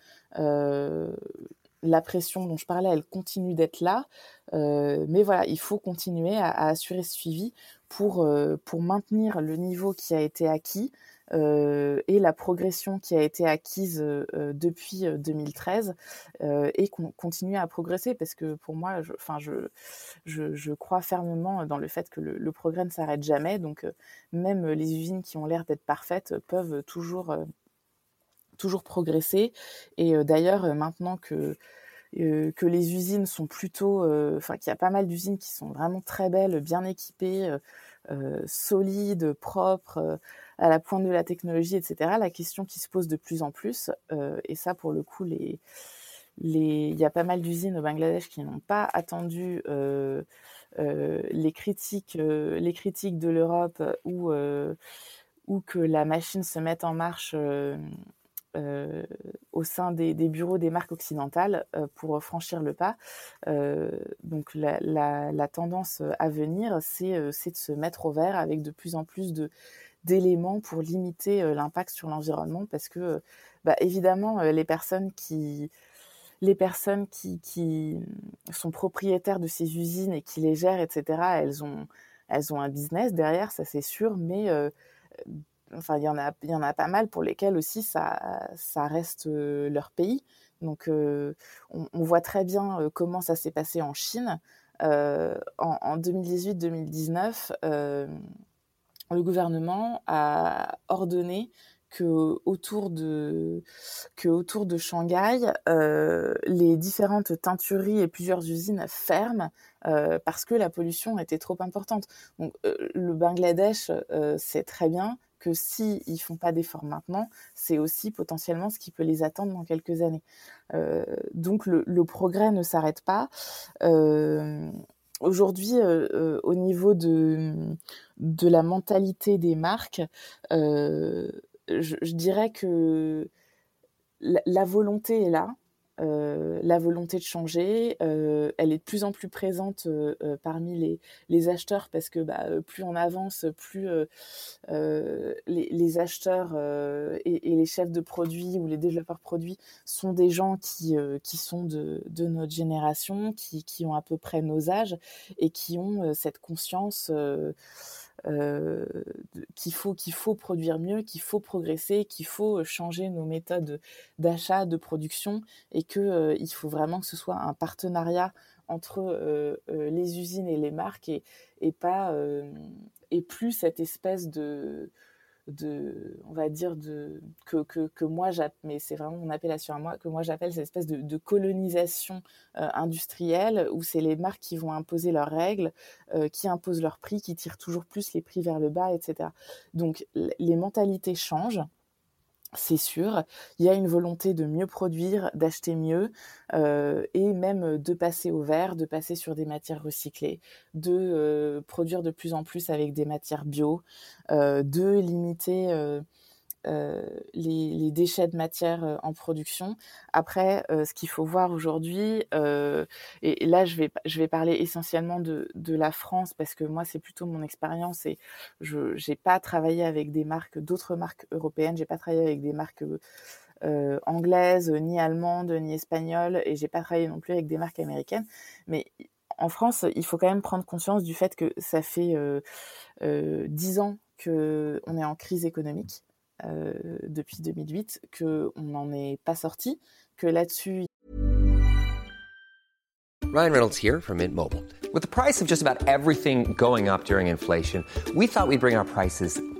la pression dont je parlais, elle continue d'être là. Mais voilà, il faut continuer à, assurer ce suivi pour, euh, pour maintenir le niveau qui a été acquis et la progression qui a été acquise depuis 2013 et qu'on continue à progresser parce que pour moi, je, je, je, crois fermement dans le fait que le, progrès ne s'arrête jamais. Donc, même les usines qui ont l'air d'être parfaites peuvent toujours, toujours progresser. Et d'ailleurs, maintenant que que les usines sont plutôt, enfin qu'il y a pas mal d'usines qui sont vraiment très belles, bien équipées, solides, propres, à la pointe de la technologie, etc. La question qui se pose de plus en plus, et ça pour le coup, il y a pas mal d'usines au Bangladesh qui n'ont pas attendu les critiques, les critiques de l'Europe ou que la machine se mette en marche euh, au sein des, bureaux des marques occidentales euh, pour franchir le pas. Euh, donc la, tendance à venir, c'est de se mettre au vert avec de plus en plus d'éléments pour limiter l'impact sur l'environnement parce que bah, évidemment les personnes qui les personnes qui, qui, sont propriétaires de ces usines et qui les gèrent, etc., elles ont, elles ont un business derrière, ça c'est sûr, mais enfin, il y en a, pas mal pour lesquels aussi ça, reste leur pays. Donc, on, voit très bien comment ça s'est passé en Chine. en, 2018-2019, le gouvernement a ordonné que autour de, que autour de Shanghai, les différentes teintureries et plusieurs usines ferment parce que la pollution était trop importante. Donc, le Bangladesh sait très bien que s'ils ne font pas d'efforts maintenant, c'est aussi potentiellement ce qui peut les attendre dans quelques années. Euh, donc le, progrès ne s'arrête pas. Euh, aujourd'hui, euh, au niveau de, de la mentalité des marques, je, dirais que la volonté est là. Euh, la volonté de changer, euh, elle est de plus en plus présente euh, parmi les, acheteurs parce que bah, plus on avance, plus les, acheteurs et, les chefs de produits ou les développeurs produits sont des gens qui, qui sont de, de, notre génération, qui, qui, ont à peu près nos âges et qui ont cette conscience euh, qu'il faut, qu'il faut produire mieux, qu'il faut progresser, qu'il faut changer nos méthodes d'achat, de production, et qu'il euh, faut vraiment que ce soit un partenariat entre euh, les usines et les marques, et pas et plus cette espèce de de, on va dire, de, que, que, que moi, mais c'est vraiment mon appellation à moi, que moi j'appelle cette espèce de, colonisation euh, industrielle où c'est les marques qui vont imposer leurs règles, euh, qui imposent leurs prix, qui tirent toujours plus les prix vers le bas, etc. Donc les mentalités changent c'est sûr. Il y a une volonté de mieux produire, d'acheter mieux euh, et même de passer au vert, de passer sur des matières recyclées, de euh, produire de plus en plus avec des matières bio, euh, de limiter euh, les, déchets de matière euh, en production. Après, euh, ce qu'il faut voir aujourd'hui, et, là je vais, parler essentiellement de, de la France parce que moi c'est plutôt mon expérience et je n'ai pas travaillé avec des marques, d'autres marques européennes, j'ai pas travaillé avec des marques anglaises, ni allemandes, ni espagnoles, et j'ai pas travaillé non plus avec des marques américaines. Mais en France, il faut quand même prendre conscience du fait que ça fait dix ans qu'on est en crise économique. Euh, depuis 2008 qu'on n'en est pas sorti, que là-dessus. Ryan Reynolds here from Mint Mobile. With the price of just about everything going up during inflation, we thought we'd bring our prices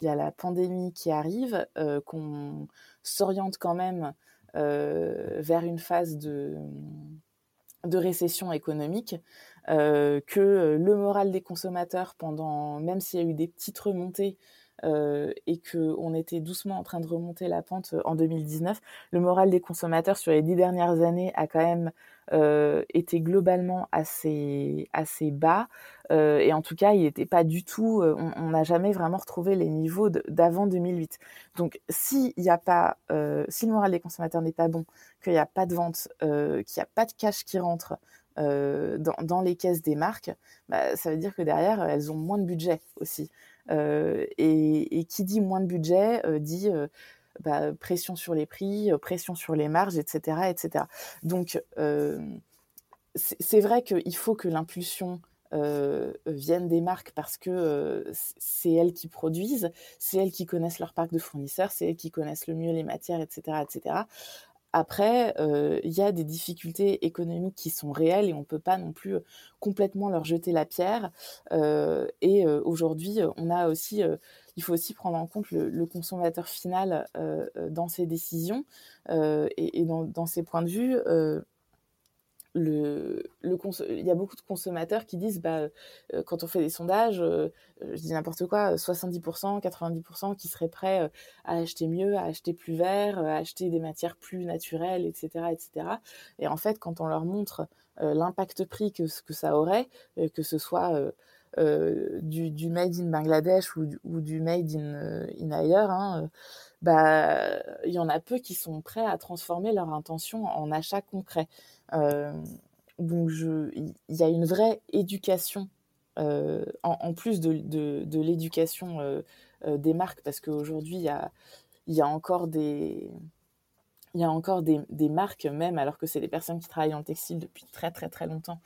Il y a la pandémie qui arrive euh, qu'on s'oriente quand même euh, vers une phase de, récession économique, euh, que le moral des consommateurs, pendant, même s'il y a eu des petites remontées, et qu'on était doucement en train de remonter la pente en 2019, le moral des consommateurs sur les dix dernières années a quand même été globalement assez, assez bas. et en tout cas, il n'était pas du tout, on n'a jamais vraiment retrouvé les niveaux d'avant 2008. Donc, s'il n'y a pas, si le moral des consommateurs n'est pas bon, qu'il n'y a pas de vente, qu'il n'y a pas de cash qui rentre, euh, dans, dans, les caisses des marques, bah, ça veut dire que derrière, elles ont moins de budget aussi. Euh, et, qui dit moins de budget euh, dit euh, bah, pression sur les prix, euh, pression sur les marges, etc. etc. Donc, c'est vrai qu'il faut que l'impulsion vienne des marques parce que c'est elles qui produisent, c'est elles qui connaissent leur parc de fournisseurs, c'est elles qui connaissent le mieux les matières, etc. etc. Après, euh, il y a des difficultés économiques qui sont réelles et on ne peut pas non plus euh, complètement leur jeter la pierre. Euh, et aujourd'hui, on a aussi, il faut aussi prendre en compte le, consommateur final dans ses décisions et, dans, ses points de vue il y a beaucoup de consommateurs qui disent bah, euh, quand on fait des sondages, euh, je dis n'importe quoi, 70%, 90% qui seraient prêts euh, à acheter mieux, à acheter plus vert, à acheter des matières plus naturelles, etc. etc. Et en fait, quand on leur montre l'impact prix que ça aurait, que ce soit du, du, made in Bangladesh ou du, made in, in ailleurs, hein, bah, il y en a peu qui sont prêts à transformer leur intention en achat concret. Euh, donc, il y a une vraie éducation euh, en, plus de, l'éducation euh, des marques, parce qu'aujourd'hui, il y a encore des il y a encore des, marques, même alors que c'est des personnes qui travaillent en textile depuis très très très longtemps,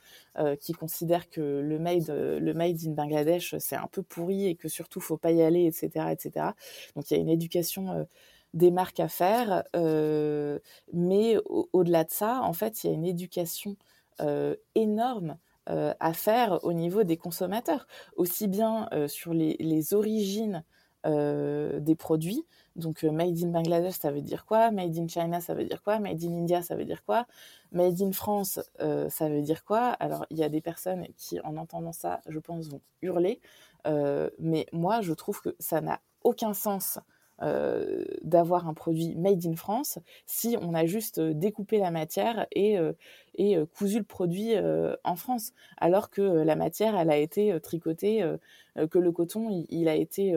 qui considèrent que le made, le made in Bangladesh, c'est un peu pourri et que surtout, faut pas y aller, etc. etc. Donc il y a une éducation des marques à faire, euh, mais au-delà de ça, en fait, il y a une éducation euh, énorme euh, à faire au niveau des consommateurs, aussi bien sur les origines des produits. Donc, Made in Bangladesh, ça veut dire quoi? Made in China, ça veut dire quoi? Made in India, ça veut dire quoi? Made in France, ça veut dire quoi? Alors, il y a des personnes qui, en entendant ça, je pense, vont hurler. mais moi, je trouve que ça n'a aucun sens euh, d'avoir un produit made in France si on a juste euh, découpé la matière euh, et cousu le produit en France, alors que la matière, elle a été tricotée, que le coton, il, a été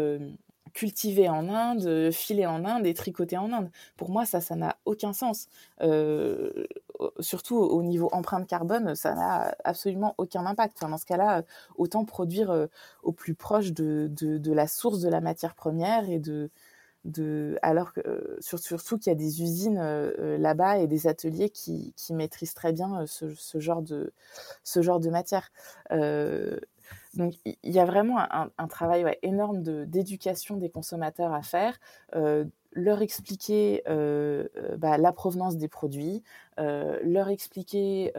cultivé en Inde, filé en Inde et tricoté en Inde. Pour moi, ça, ça n'a aucun sens. surtout au niveau empreinte carbone, ça n'a absolument aucun impact. dans ce cas-là, autant produire au plus proche de, de, de, la source de la matière première et de, alors que euh, surtout qu'il y a des usines euh, euh, là-bas et des ateliers qui, maîtrisent très bien ce, genre de ce genre de matière. Donc il y a vraiment un, travail énorme d'éducation des consommateurs à faire. leur expliquer bah, la provenance des produits, leur expliquer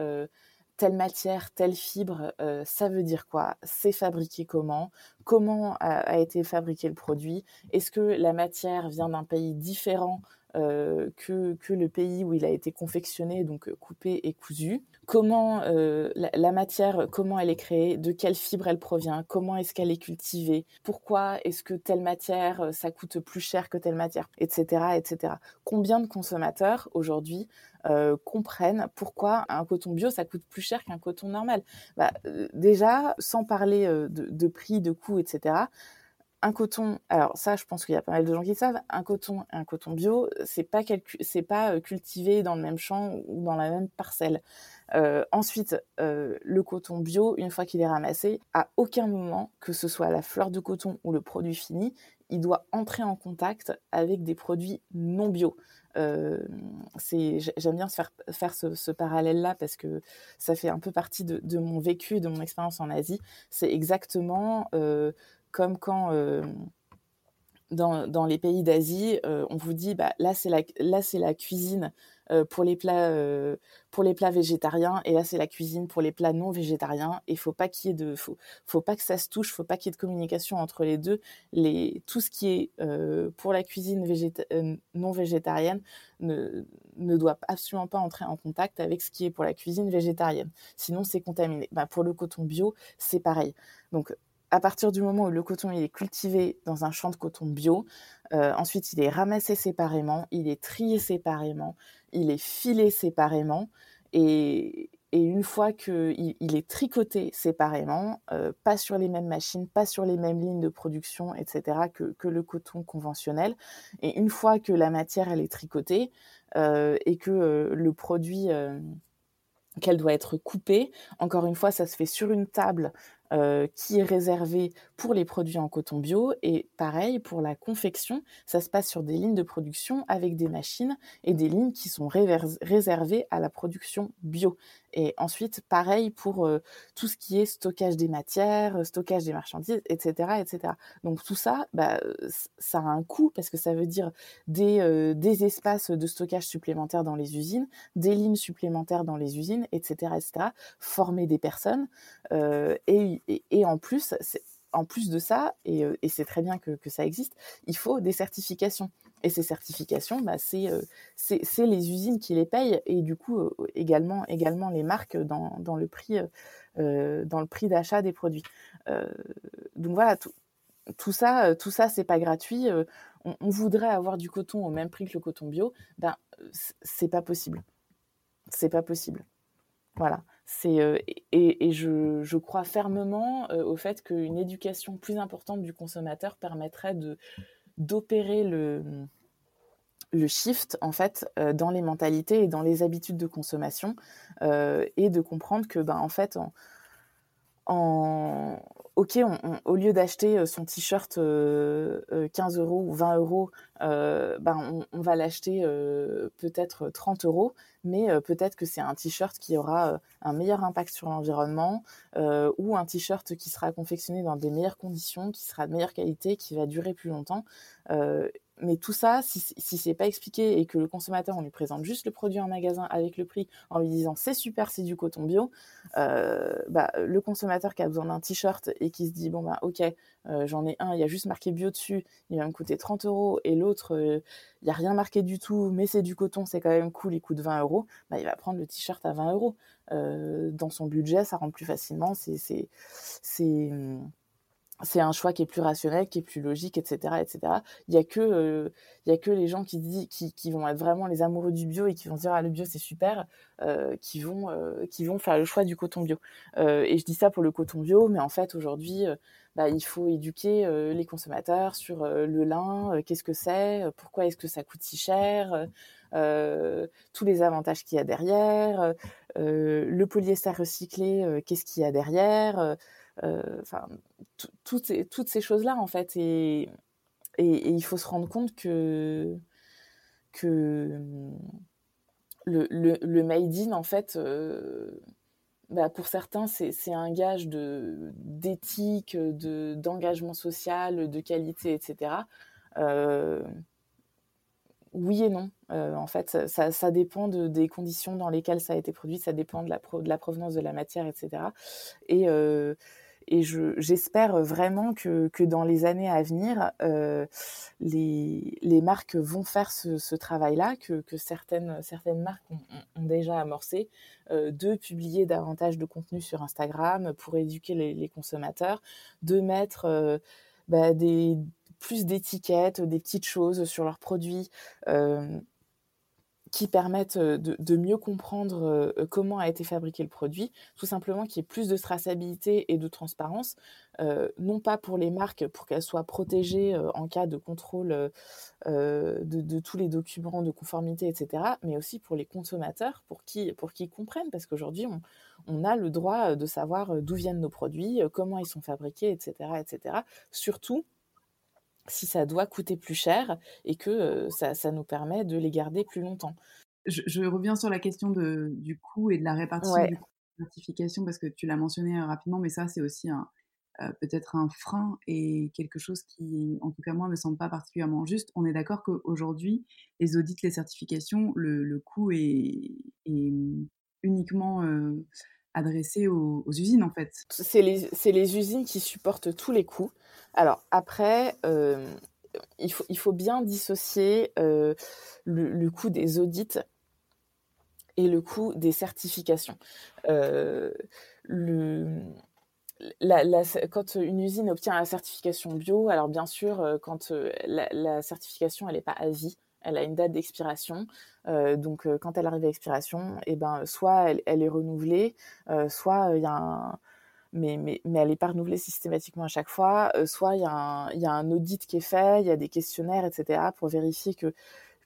telle matière, telle fibre, euh, ça veut dire quoi C'est fabriqué comment Comment a, été fabriqué le produit Est-ce que la matière vient d'un pays différent euh, que, le pays où il a été confectionné, donc coupé et cousu Comment euh, la, matière, comment elle est créée De quelle fibre elle provient Comment est-ce qu'elle est cultivée Pourquoi est-ce que telle matière, ça coûte plus cher que telle matière Etc. etc. Combien de consommateurs aujourd'hui euh, comprennent pourquoi un coton bio, ça coûte plus cher qu'un coton normal? Bah, euh, déjà, sans parler euh, de, prix, de coûts, etc., un coton, alors ça, je pense qu'il y a pas mal de gens qui savent, un coton, un coton bio, c'est pas pas cultivé dans le même champ ou dans la même parcelle. ensuite, le coton bio, une fois qu'il est ramassé, à aucun moment, que ce soit la fleur de coton ou le produit fini, il doit entrer en contact avec des produits non bio. Euh, j'aime bien faire, ce, parallèle-là parce que ça fait un peu partie de, mon vécu, de mon expérience en Asie. C'est exactement euh, comme quand euh, dans, les pays d'Asie, on vous dit bah, là c'est la, la cuisine euh, pour les plats euh, pour les plats végétariens et là c'est la cuisine pour les plats non végétariens. Et faut pas qu'il y faut, faut pas que ça se touche faut pas qu'il y ait de communication entre les deux. Les tout ce qui est euh, pour la cuisine non végétarienne ne, ne doit absolument pas entrer en contact avec ce qui est pour la cuisine végétarienne. Sinon c'est contaminé. Bah, pour le coton bio c'est pareil. Donc à partir du moment où le coton il est cultivé dans un champ de coton bio, ensuite il est ramassé séparément, il est trié séparément, il est filé séparément, et, et une fois qu'il il est tricoté séparément, euh, pas sur les mêmes machines, pas sur les mêmes lignes de production, etc., que, le coton conventionnel, et une fois que la matière elle est tricotée euh, et que euh, le produit qu'elle doit être coupée, encore une fois, ça se fait sur une table euh, qui est réservé pour les produits en coton bio. Et pareil, pour la confection, ça se passe sur des lignes de production avec des machines et des lignes qui sont réservées à la production bio. Et ensuite, pareil pour euh, tout ce qui est stockage des matières, euh, stockage des marchandises, etc. etc. Donc tout ça, bah, ça a un coût parce que ça veut dire des, des espaces de stockage supplémentaires dans les usines, des lignes supplémentaires dans les usines, etc. etc. former des personnes. et et, en plus, en plus de ça, et, euh, c'est très bien que, ça existe, il faut des certifications. Et ces certifications, bah, euh, c'est les usines qui les payent et du coup euh, également, les marques dans, le prix, d'achat des produits. donc voilà, tout, tout ça, tout ça, c'est pas gratuit. On, on, voudrait avoir du coton au même prix que le coton bio, ben c'est pas possible. C'est pas possible. Voilà. Euh, et, je, crois fermement euh, au fait qu'une éducation plus importante du consommateur permettrait de d'opérer le le shift en fait euh, dans les mentalités et dans les habitudes de consommation et de comprendre que ben en fait en, ok, au lieu d'acheter son t-shirt 15 euros ou 20 euros, ben on, va l'acheter peut-être 30 euros, mais peut-être que c'est un t-shirt qui aura un meilleur impact sur l'environnement ou un t-shirt qui sera confectionné dans des meilleures conditions, qui sera de meilleure qualité, qui va durer plus longtemps mais tout ça, si, c'est pas expliqué et que le consommateur, on lui présente juste le produit en magasin avec le prix en lui disant c'est super, c'est du coton bio, euh, bah, le consommateur qui a besoin d'un t-shirt et qui se dit bon bah ok, euh, j'en ai un, il y a juste marqué bio dessus, il va me coûter 30 euros et l'autre, euh, il n'y a rien marqué du tout, mais c'est du coton, c'est quand même cool, il coûte 20 euros, bah, il va prendre le t-shirt à 20 euros. dans son budget, ça rentre plus facilement, c'est c'est un choix qui est plus rationnel, qui est plus logique, etc., etc. Il y a que, euh, il y a que les gens qui, disent, qui, qui, vont être vraiment les amoureux du bio et qui vont dire ah le bio c'est super, euh, qui vont, euh, qui vont faire le choix du coton bio. et je dis ça pour le coton bio, mais en fait aujourd'hui, bah, il faut éduquer les consommateurs sur le lin, qu'est-ce que c'est, pourquoi est-ce que ça coûte si cher. tous les avantages qu'il y a derrière, le polyester recyclé, qu'est-ce qu'il y a derrière, euh, enfin, toutes ces, choses-là, en fait. Et, il faut se rendre compte que, le, le, made in, en fait, euh, bah pour certains, c'est un gage d'éthique, d'engagement social, de qualité, etc. Euh, oui et non. en fait, ça, dépend de, des conditions dans lesquelles ça a été produit, ça dépend de la, provenance de la matière, etc. Et, et j'espère vraiment que, dans les années à venir, euh, les, marques vont faire ce, travail-là, que, certaines, certaines marques ont, déjà amorcé, euh, de publier davantage de contenu sur Instagram pour éduquer les, les consommateurs, de mettre euh, bah, des, plus d'étiquettes, des petites choses sur leurs produits. Euh, qui permettent de, mieux comprendre comment a été fabriqué le produit, tout simplement qu'il y ait plus de traçabilité et de transparence, non pas pour les marques, pour qu'elles soient protégées en cas de contrôle de, tous les documents de conformité, etc., mais aussi pour les consommateurs, pour qu'ils pour comprennent, parce qu'aujourd'hui, on, on, a le droit de savoir d'où viennent nos produits, comment ils sont fabriqués, etc., etc., surtout si ça doit coûter plus cher et que ça, ça, nous permet de les garder plus longtemps. Je, reviens sur la question de, du coût et de la répartition du coût de certification parce que tu l'as mentionné rapidement, mais ça c'est aussi un, peut-être un frein et quelque chose qui, en tout cas moi, me semble pas particulièrement juste. On est d'accord qu'aujourd'hui, les audits, les certifications, le, le coût est, est mmh, uniquement adressé aux, usines en fait. C'est les, les, usines qui supportent tous les coûts. Alors après, euh, il, faut, il, faut, bien dissocier euh, le, coût des audits et le coût des certifications. Euh, quand une usine obtient la certification bio, alors bien sûr, quand la, certification, elle n'est pas à vie, elle a une date d'expiration. donc, quand elle arrive à expiration, eh ben, soit elle, est renouvelée, soit il y a mais, mais, mais elle n'est pas renouvelée systématiquement à chaque fois. soit il y, a un audit qui est fait, il y a des questionnaires, etc., pour vérifier que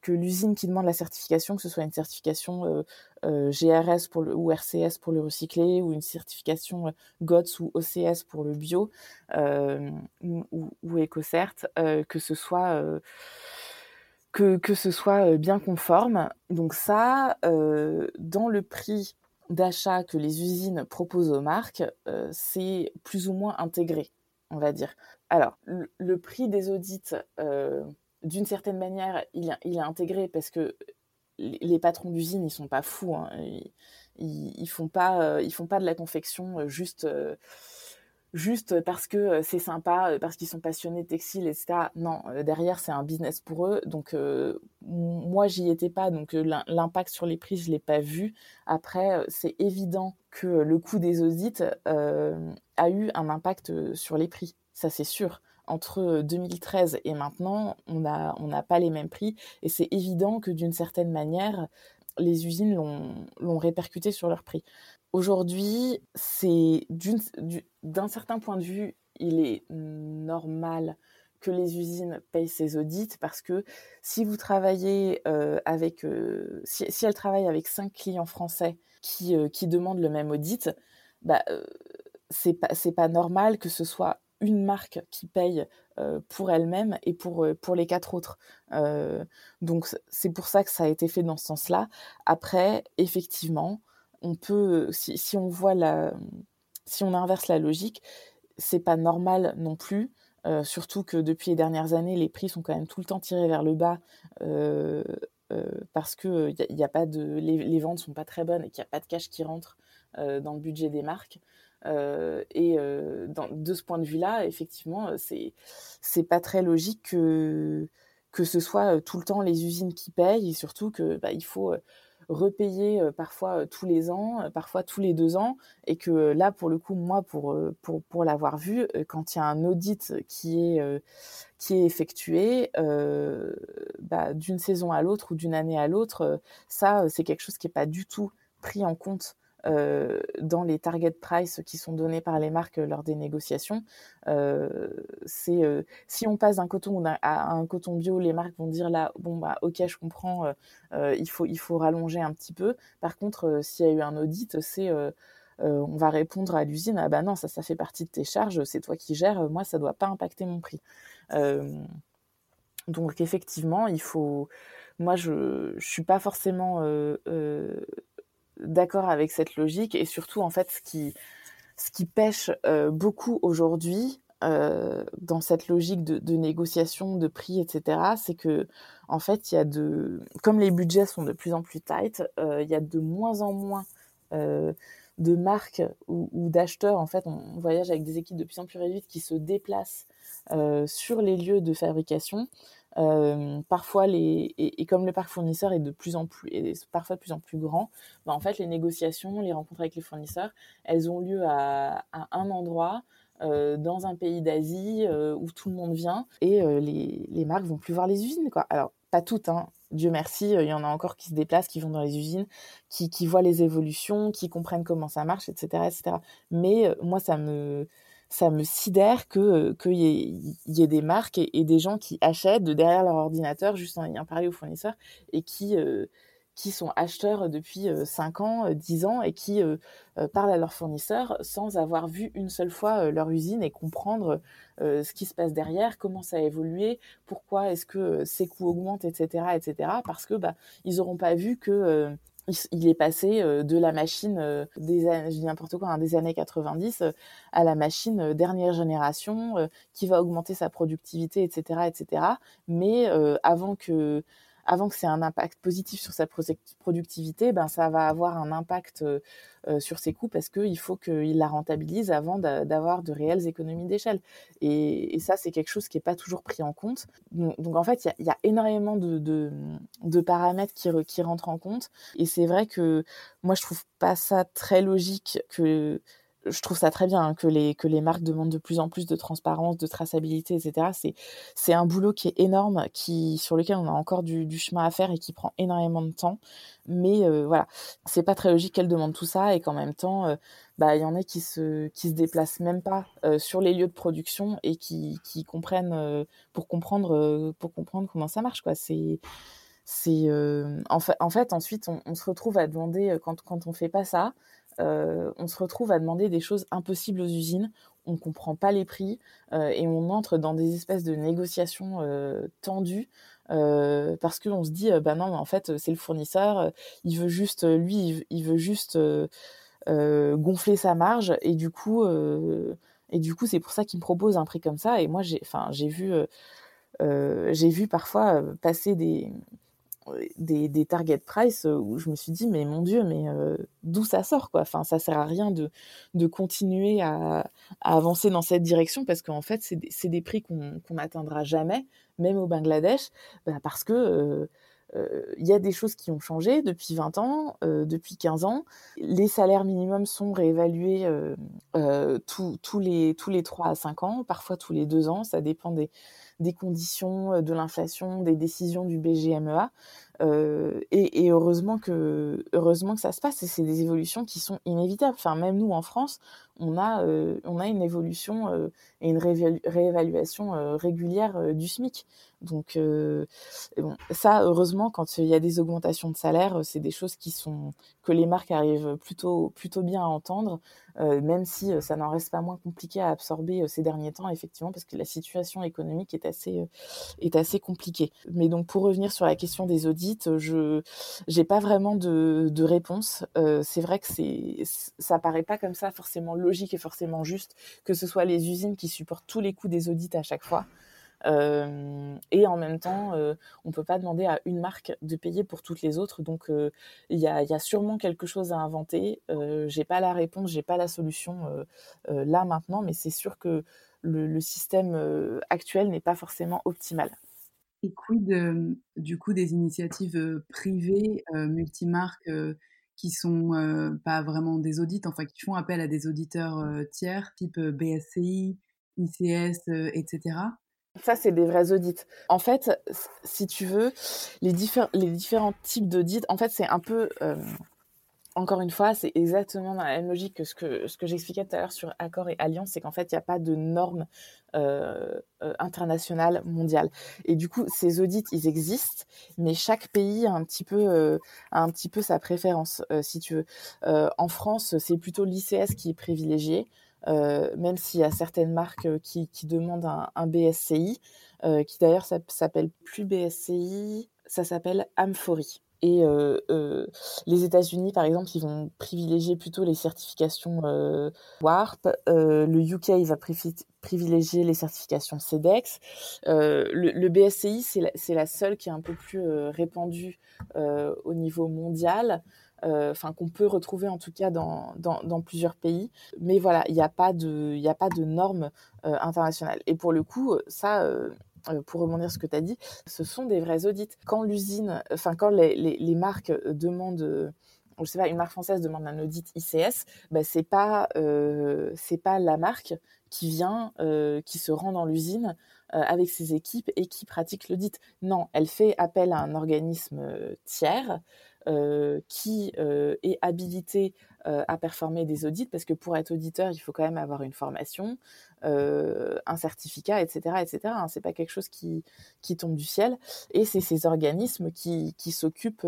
que l'usine qui demande la certification, que ce soit une certification euh, euh, GRS pour le, ou RCS pour le recyclé, ou une certification euh, GOTS ou OCS pour le bio, ou, ou, EcoCert, que ce soit que, que, ce soit bien conforme. Donc ça, dans le prix d'achat que les usines proposent aux marques, c'est plus ou moins intégré, on va dire. Alors, le, prix des audits d'une certaine manière, il, il, est intégré parce que les patrons d'usine, ils sont pas fous. Hein. Ils, ils, font pas, euh, ils font pas de la confection euh, juste, euh, juste parce que c'est sympa, parce qu'ils sont passionnés de textile, etc. Non, derrière c'est un business pour eux. Donc moi j'y étais pas, donc l'impact sur les prix je l'ai pas vu. Après c'est évident que le coût des audits a eu un impact sur les prix, ça c'est sûr entre 2013 et maintenant, on n'a on pas les mêmes prix. Et c'est évident que d'une certaine manière, les usines l'ont répercuté sur leur prix. Aujourd'hui, c'est d'un certain point de vue, il est normal que les usines payent ces audits parce que si vous travaillez avec, si, elles travaillent avec cinq clients français qui, qui demandent le même audit, bah, c'est pas, pas normal que ce soit une marque qui paye euh, pour elle-même et pour, euh, pour les quatre autres. Euh, donc c'est pour ça que ça a été fait dans ce sens-là. Après, effectivement, on peut, si, si, on voit la, si on inverse la logique, c'est pas normal non plus. surtout que depuis les dernières années, les prix sont quand même tout le temps tirés vers le bas parce que y a, pas de, les, les, ventes sont pas très bonnes et qu'il n'y a pas de cash qui rentre dans le budget des marques. Euh, et euh, de ce point de vue-là, effectivement, euh, c'est c'est pas très logique que que ce soit tout le temps les usines qui payent et surtout que bah, il faut repayer parfois tous les ans, parfois tous les deux ans, et que là, pour le coup, moi, pour, pour, pour l'avoir vu, quand il y a un audit qui est, qui est effectué, bah, d'une saison à l'autre ou d'une année à l'autre, ça, c'est quelque chose qui n'est pas du tout pris en compte euh, dans les target price qui sont donnés par les marques lors des négociations. Euh, euh, si on passe d'un coton à un coton bio, les marques vont dire là bon bah ok je comprends, il faut il faut rallonger un petit peu. Par contre, s'il y a eu un audit, c'est on va répondre à l'usine ah bah non ça ça fait partie de tes charges, c'est toi qui gères, moi ça doit pas impacter mon prix. donc effectivement il faut moi je je suis pas forcément d'accord avec cette logique et surtout en fait ce qui ce pêche euh, beaucoup aujourd'hui euh, dans cette logique de, négociation de prix etc c'est que en fait il y a de comme les budgets sont de plus en plus tight euh, il y a de moins en moins de marques ou, ou d'acheteurs. En fait on, voyage avec des équipes de plus en plus réduites qui se déplacent sur les lieux de fabrication euh, parfois, les, et, comme le parc fournisseur est de plus en plus, parfois plus en plus grand, bah, en fait, les négociations, les rencontres avec les fournisseurs, elles ont lieu à, un endroit, euh, dans un pays d'Asie euh, où tout le monde vient, et les, les, marques vont plus voir les usines, quoi. Alors, pas toutes, hein. Dieu merci, il y en a encore qui se déplacent, qui vont dans les usines, qui, qui voient les évolutions, qui comprennent comment ça marche, etc., etc. Mais moi, ça me, ça me sidère que euh, qu'il y, ait des marques et, des gens qui achètent derrière leur ordinateur juste en ayant parlé aux fournisseurs et qui euh, qui sont acheteurs depuis 5 euh, ans, 10 ans et qui parlent à leurs fournisseurs sans avoir vu une seule fois leur usine et comprendre ce qui se passe derrière, comment ça a évolué, pourquoi est-ce que ces coûts augmentent, etc., etc. Parce que bah ils n'auront pas vu que il est passé euh, de la machine euh, des années, je dis n'importe quoi, hein, des années 90 euh, à la machine dernière génération qui va augmenter sa productivité, etc., etc. Mais avant que avant que c'est un impact positif sur sa productivité, ben ça va avoir un impact euh, euh, sur ses coûts parce qu'il faut qu'il la rentabilise avant d'avoir de réelles économies d'échelle. Et, ça, c'est quelque chose qui n'est pas toujours pris en compte. Donc, en fait, il y, a énormément de, paramètres qui, qui rentrent en compte. Et c'est vrai que moi, je trouve pas ça très logique que je trouve ça très bien hein, que, les, que les marques demandent de plus en plus de transparence, de traçabilité, etc. C'est, c'est un boulot qui est énorme, qui, sur lequel on a encore du, chemin à faire et qui prend énormément de temps. Mais euh, voilà, c'est pas très logique qu'elles demandent tout ça et qu'en même temps, euh, bah, il y en a qui se, qui se déplacent même pas euh, sur les lieux de production et qui, qui comprennent pour, comprendre, pour comprendre comment ça marche. Quoi. C'est, c'est, en, fait, en fait, ensuite, on, on, se retrouve à demander, quand, quand on fait pas ça, euh, on se retrouve à demander des choses impossibles aux usines, on ne comprend pas les prix euh, et on entre dans des espèces de négociations euh, tendues parce qu'on se dit bah non mais en fait c'est le fournisseur, il veut juste lui il, veut juste gonfler sa marge et du coup et du coup c'est pour ça qu'il me propose un prix comme ça. Et moi j'ai j'ai vu j'ai vu parfois passer des des, des, target price euh, où je me suis dit mais mon dieu mais euh, d'où ça sort quoi? Enfin ça sert à rien de, de continuer à, avancer dans cette direction parce qu'en fait c'est des, des, prix qu'on n'atteindra jamais même au Bangladesh bah, parce que euh, il y a des choses qui ont changé depuis 20 ans, depuis 15 ans. Les salaires minimums sont réévalués les, tous les 3 à 5 ans, parfois tous les 2 ans. Ça dépend des, des conditions, euh, de l'inflation, des décisions du BGMEA. Euh, et, heureusement que heureusement que ça se passe et c'est des évolutions qui sont inévitables. Enfin même nous en France, on a euh, on a une évolution euh, et une réévaluation régulière du SMIC. Donc ça heureusement quand il y a des augmentations de salaire, c'est des choses qui sont que les marques arrivent plutôt plutôt bien à entendre, même si ça n'en reste pas moins compliqué à absorber ces derniers temps effectivement parce que la situation économique est assez est assez compliquée. Mais donc pour revenir sur la question des audits je j'ai pas vraiment de, réponse. Euh, c'est vrai que c'est ça paraît pas comme ça forcément logique et forcément juste que ce soit les usines qui supportent tous les coûts des audits à chaque fois. Euh, et en même temps, euh, on peut pas demander à une marque de payer pour toutes les autres. Donc, euh, il y, a, sûrement quelque chose à inventer. J'ai pas la réponse, j'ai pas la solution là maintenant, mais c'est sûr que le système actuel n'est pas forcément optimal. Et quid du coup des initiatives privées, euh, multimarques, euh, qui sont pas vraiment des audits, enfin qui font appel à des auditeurs tiers, type BSCI, ICS, etc. Ça, c'est des vrais audits. En fait, si tu veux, les, les différents types d'audits, en fait, c'est un peu encore une fois, c'est exactement dans la même logique que ce que, j'expliquais tout à l'heure sur accord et alliance, c'est qu'en fait, il n'y a pas de normes euh, euh, internationales mondiales. Et du coup, ces audits, ils existent, mais chaque pays a un petit peu, euh, sa préférence, si tu veux. En France, c'est plutôt l'ICS qui est privilégié, même s'il y a certaines marques qui, demandent un, BSCI, qui d'ailleurs s'appelle plus BSCI, ça s'appelle Amphori. Et euh, euh, les États-Unis, par exemple, ils vont privilégier plutôt les certifications euh, WARP. Euh, le UK, il va privilégier les certifications CEDEX. Euh, le, le, BSCI, c'est la, la, seule qui est un peu plus euh, répandue au niveau mondial. Enfin, qu'on peut retrouver en tout cas dans, dans, dans plusieurs pays. Mais voilà, il n'y a pas de, il a de normes internationales. Et pour le coup, ça euh, pour rebondir sur ce que tu as dit, ce sont des vrais audits. Quand l'usine, enfin quand les, les, marques demandent, je sais pas, une marque française demande un audit ICS, bah, c'est pas euh, c'est pas la marque qui vient, euh, qui se rend dans l'usine euh, avec ses équipes et qui pratique l'audit. Non, elle fait appel à un organisme euh, tiers euh, qui euh, est habilité euh, à performer des audits parce que pour être auditeur, il faut quand même avoir une formation, un certificat, etc., etc. Hein, c'est pas quelque chose qui tombe du ciel et c'est ces organismes qui qui s'occupent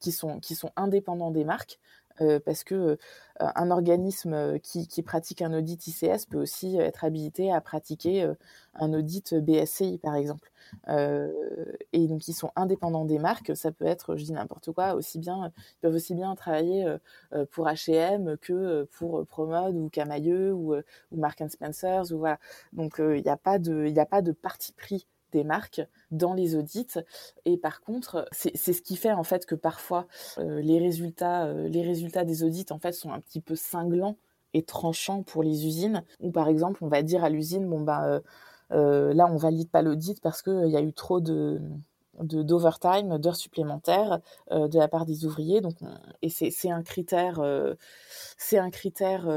qui sont indépendants des marques euh, parce que euh, un organisme qui, qui, pratique un audit ICS peut aussi être habilité à pratiquer euh, un audit BSCI par exemple. et donc ils sont indépendants des marques, ça peut être, je dis n'importe quoi, aussi bien ils peuvent aussi bien travailler pour H&M que pour Promode ou Camailleux ou, ou Mark Spencer's ou voilà. Donc il n'y a pas de il n'y a pas de parti pris des marques dans les audits. Et par contre, c'est ce qui fait en fait que parfois euh, les résultats, euh, les résultats des audits en fait sont un petit peu cinglants et tranchants pour les usines. Ou par exemple, on va dire à l'usine, bon euh là on valide pas l'audit parce que il y a eu trop de d'overtime, d'heures supplémentaires de la part des ouvriers. Donc, et c'est un critère, c'est un critère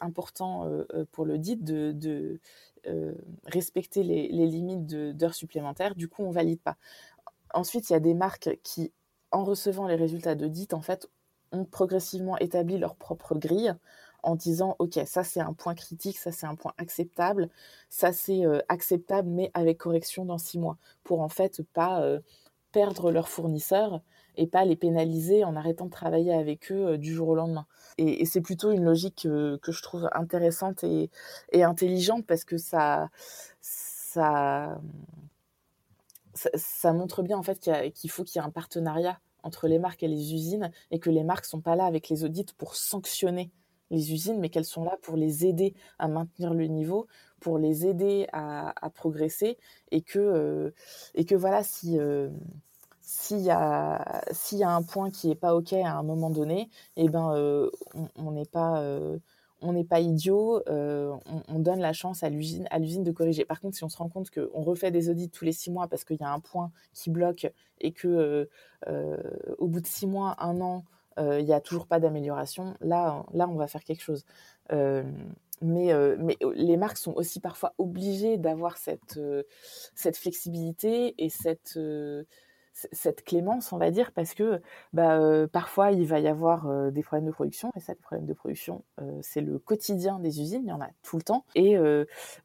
important pour le DIT de, de respecter les, les limites d'heures supplémentaires. Du coup, on valide pas. Ensuite, il y a des marques qui, en recevant les résultats de DIT, en fait, ont progressivement établi leur propre grille en disant ok ça c'est un point critique ça c'est un point acceptable ça c'est euh, acceptable mais avec correction dans six mois pour en fait pas euh, perdre leurs fournisseurs et pas les pénaliser en arrêtant de travailler avec eux euh, du jour au lendemain. Et, c'est plutôt une logique que je trouve intéressante et, intelligente parce que ça ça ça, montre bien en fait qu'il faut qu'il y ait un partenariat entre les marques et les usines et que les marques sont pas là avec les audits pour sanctionner les usines, mais qu'elles sont là pour les aider à maintenir le niveau, pour les aider à, progresser, et que, euh, et que voilà, si euh, s'il y, a, un point qui n'est pas OK à un moment donné, eh ben, euh, on n'est pas, on n'est pas idiot, on, on, donne la chance à l'usine, à l'usine de corriger. Par contre, si on se rend compte qu'on refait des audits tous les six mois parce qu'il y a un point qui bloque et que au bout de six mois, un an, il n'y a toujours pas d'amélioration, là, là, on va faire quelque chose. mais, mais les marques sont aussi parfois obligées d'avoir cette, cette flexibilité et cette cette clémence, on va dire, parce que bah, euh, parfois il va y avoir euh, des problèmes de production, et ça, les problèmes de production, euh, c'est le quotidien des usines, il y en a tout le temps. Et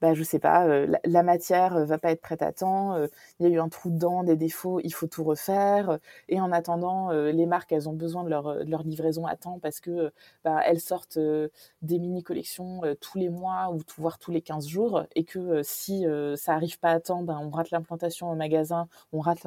bah, je sais pas, la, la, matière va pas être prête à temps, il y a eu un trou dedans, des défauts, il faut tout refaire. Et en attendant, les marques, elles ont besoin de leur, livraison à temps parce que bah, elles sortent des mini collections tous les mois ou voire tous les 15 jours, et que si ça arrive pas à temps, ben, on rate l'implantation au magasin, on rate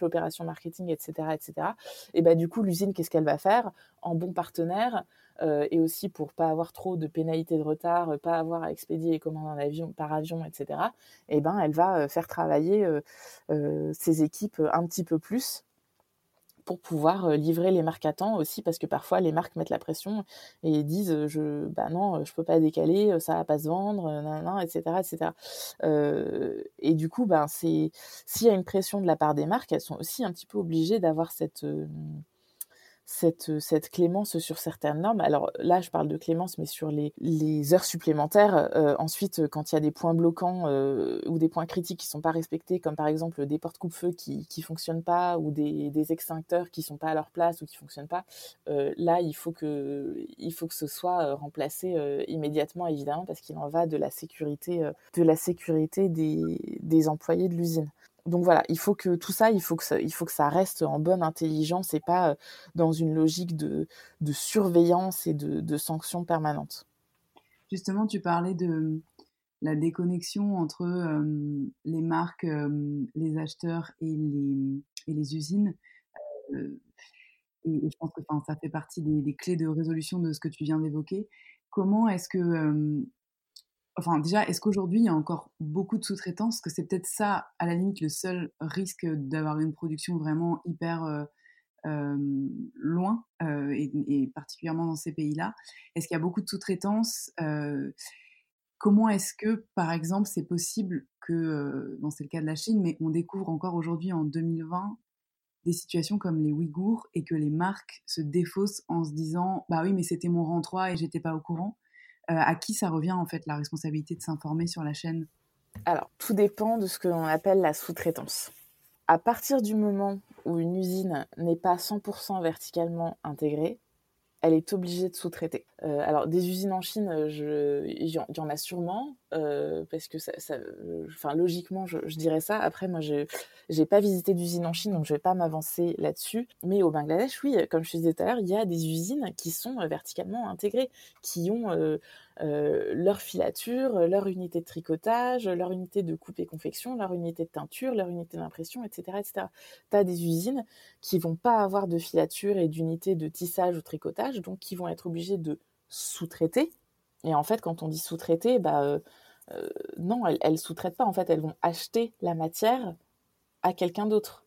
l'opération marketing, etc., etc. Et bah, du coup, l'usine, qu'est-ce qu'elle va faire? En bon partenaire, euh, et aussi pour pas avoir trop de pénalités de retard, pas avoir à expédier les commandes par avion, etc. Et ben, elle va euh, faire travailler euh, ses équipes un petit peu plus pour pouvoir livrer les marques à temps aussi parce que parfois les marques mettent la pression et disent je bah non je peux pas décaler ça va pas se vendre nan, etc etc et du coup ben c'est s'il y a une pression de la part des marques elles sont aussi un petit peu obligées d'avoir cette cette, cette clémence sur certaines normes. Alors là, je parle de clémence, mais sur les, heures supplémentaires. Euh, ensuite, quand il y a des points bloquants euh, ou des points critiques qui sont pas respectés, comme par exemple des portes coupe-feu qui qui fonctionnent pas ou des, extincteurs qui sont pas à leur place ou qui fonctionnent pas, euh, là, il faut que il faut que ce soit remplacé immédiatement, évidemment, parce qu'il en va de la sécurité des employés de l'usine donc voilà, il faut que tout ça, il faut que ça, reste en bonne intelligence et pas dans une logique de, surveillance et de, de sanctions permanentes. Justement, tu parlais de la déconnexion entre les marques, les acheteurs et les, les usines. et, je pense que ça fait partie des, clés de résolution de ce que tu viens d'évoquer. Comment est-ce que Enfin, déjà, est-ce qu'aujourd'hui, il y a encore beaucoup de sous-traitance? Que c'est peut-être ça, à la limite, le seul risque d'avoir une production vraiment hyper euh, loin, et, particulièrement dans ces pays-là. Est-ce qu'il y a beaucoup de sous-traitance Comment est-ce que, par exemple, c'est possible que, bon, c'est le cas de la Chine, mais on découvre encore aujourd'hui, en 2020, des situations comme les Ouïghours et que les marques se défaussent en se disant Bah oui, mais c'était mon rang 3 et j'étais pas au courant? euh, à qui ça revient en fait la responsabilité de s'informer sur la chaîne? Alors, tout dépend de ce que l'on appelle la sous-traitance. À partir du moment où une usine n'est pas 100% verticalement intégrée, elle est obligée de sous-traiter. Euh, alors des usines en Chine, il y, en a sûrement, euh, parce que ça, enfin logiquement, je, dirais ça. Après, moi, je n'ai pas visité d'usine en Chine, donc je vais pas m'avancer là-dessus. Mais au Bangladesh, oui, comme je disais tout à l'heure, il y a des usines qui sont verticalement intégrées, qui ont euh, euh, leur filature, leur unité de tricotage, leur unité de coupe et confection, leur unité de teinture, leur unité d'impression, etc. etc. Tu as des usines qui vont pas avoir de filature et d'unité de tissage ou tricotage, donc qui vont être obligées de sous-traiter. Et en fait, quand on dit sous-traiter, bah, euh, euh, non, elles, elles sous-traitent pas. En fait, elles vont acheter la matière à quelqu'un d'autre.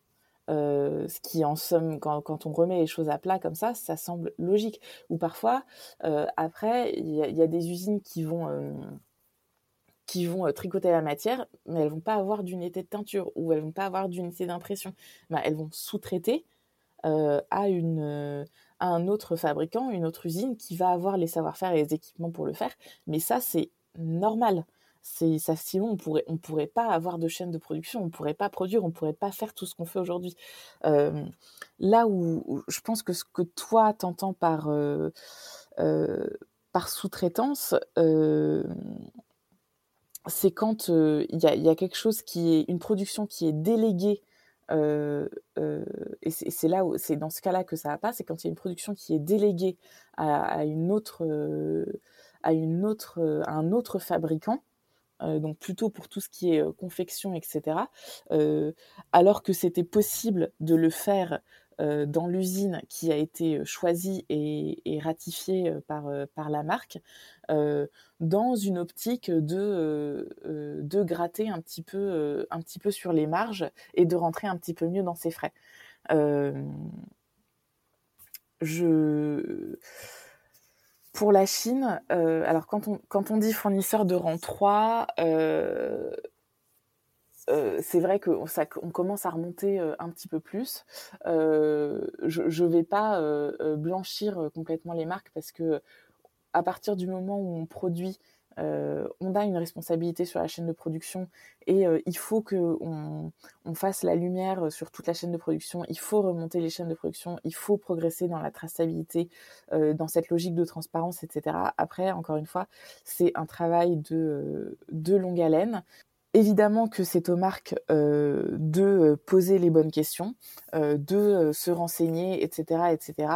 Euh, ce qui en somme, quand, on remet les choses à plat comme ça, ça semble logique. Ou parfois, après, il y, a des usines qui vont, qui vont tricoter la matière, mais elles vont pas avoir d'unité de teinture ou elles vont pas avoir d'unité d'impression. Bah, elles vont sous-traiter à, une, à un autre fabricant, une autre usine qui va avoir les savoir-faire et les équipements pour le faire. Mais ça, c'est normal c'est sinon on pourrait on pourrait pas avoir de chaîne de production on pourrait pas produire on pourrait pas faire tout ce qu'on fait aujourd'hui là où, je pense que ce que toi t'entends par par sous-traitance c'est quand il y a, y, a, quelque chose qui est une production qui est déléguée et c'est là c'est dans ce cas-là que ça va pas c'est quand il y a une production qui est déléguée à, une autre à une autre à un autre fabricant donc plutôt pour tout ce qui est confection, etc. Alors que c'était possible de le faire dans l'usine qui a été choisie et, ratifiée par, par la marque, dans une optique de, de gratter un petit, peu, un petit peu sur les marges et de rentrer un petit peu mieux dans ses frais. je pour la Chine, euh, alors quand on, quand on dit fournisseur de rang 3, euh, euh, c'est vrai qu'on on commence à remonter un petit peu plus. je ne vais pas blanchir complètement les marques parce que à partir du moment où on produit euh, on a une responsabilité sur la chaîne de production et euh, il faut qu'on on fasse la lumière sur toute la chaîne de production, il faut remonter les chaînes de production, il faut progresser dans la traçabilité, euh, dans cette logique de transparence, etc. Après, encore une fois, c'est un travail de longue haleine. Évidemment que c'est aux marques euh, de euh, poser les bonnes questions, euh, de se renseigner, etc., etc.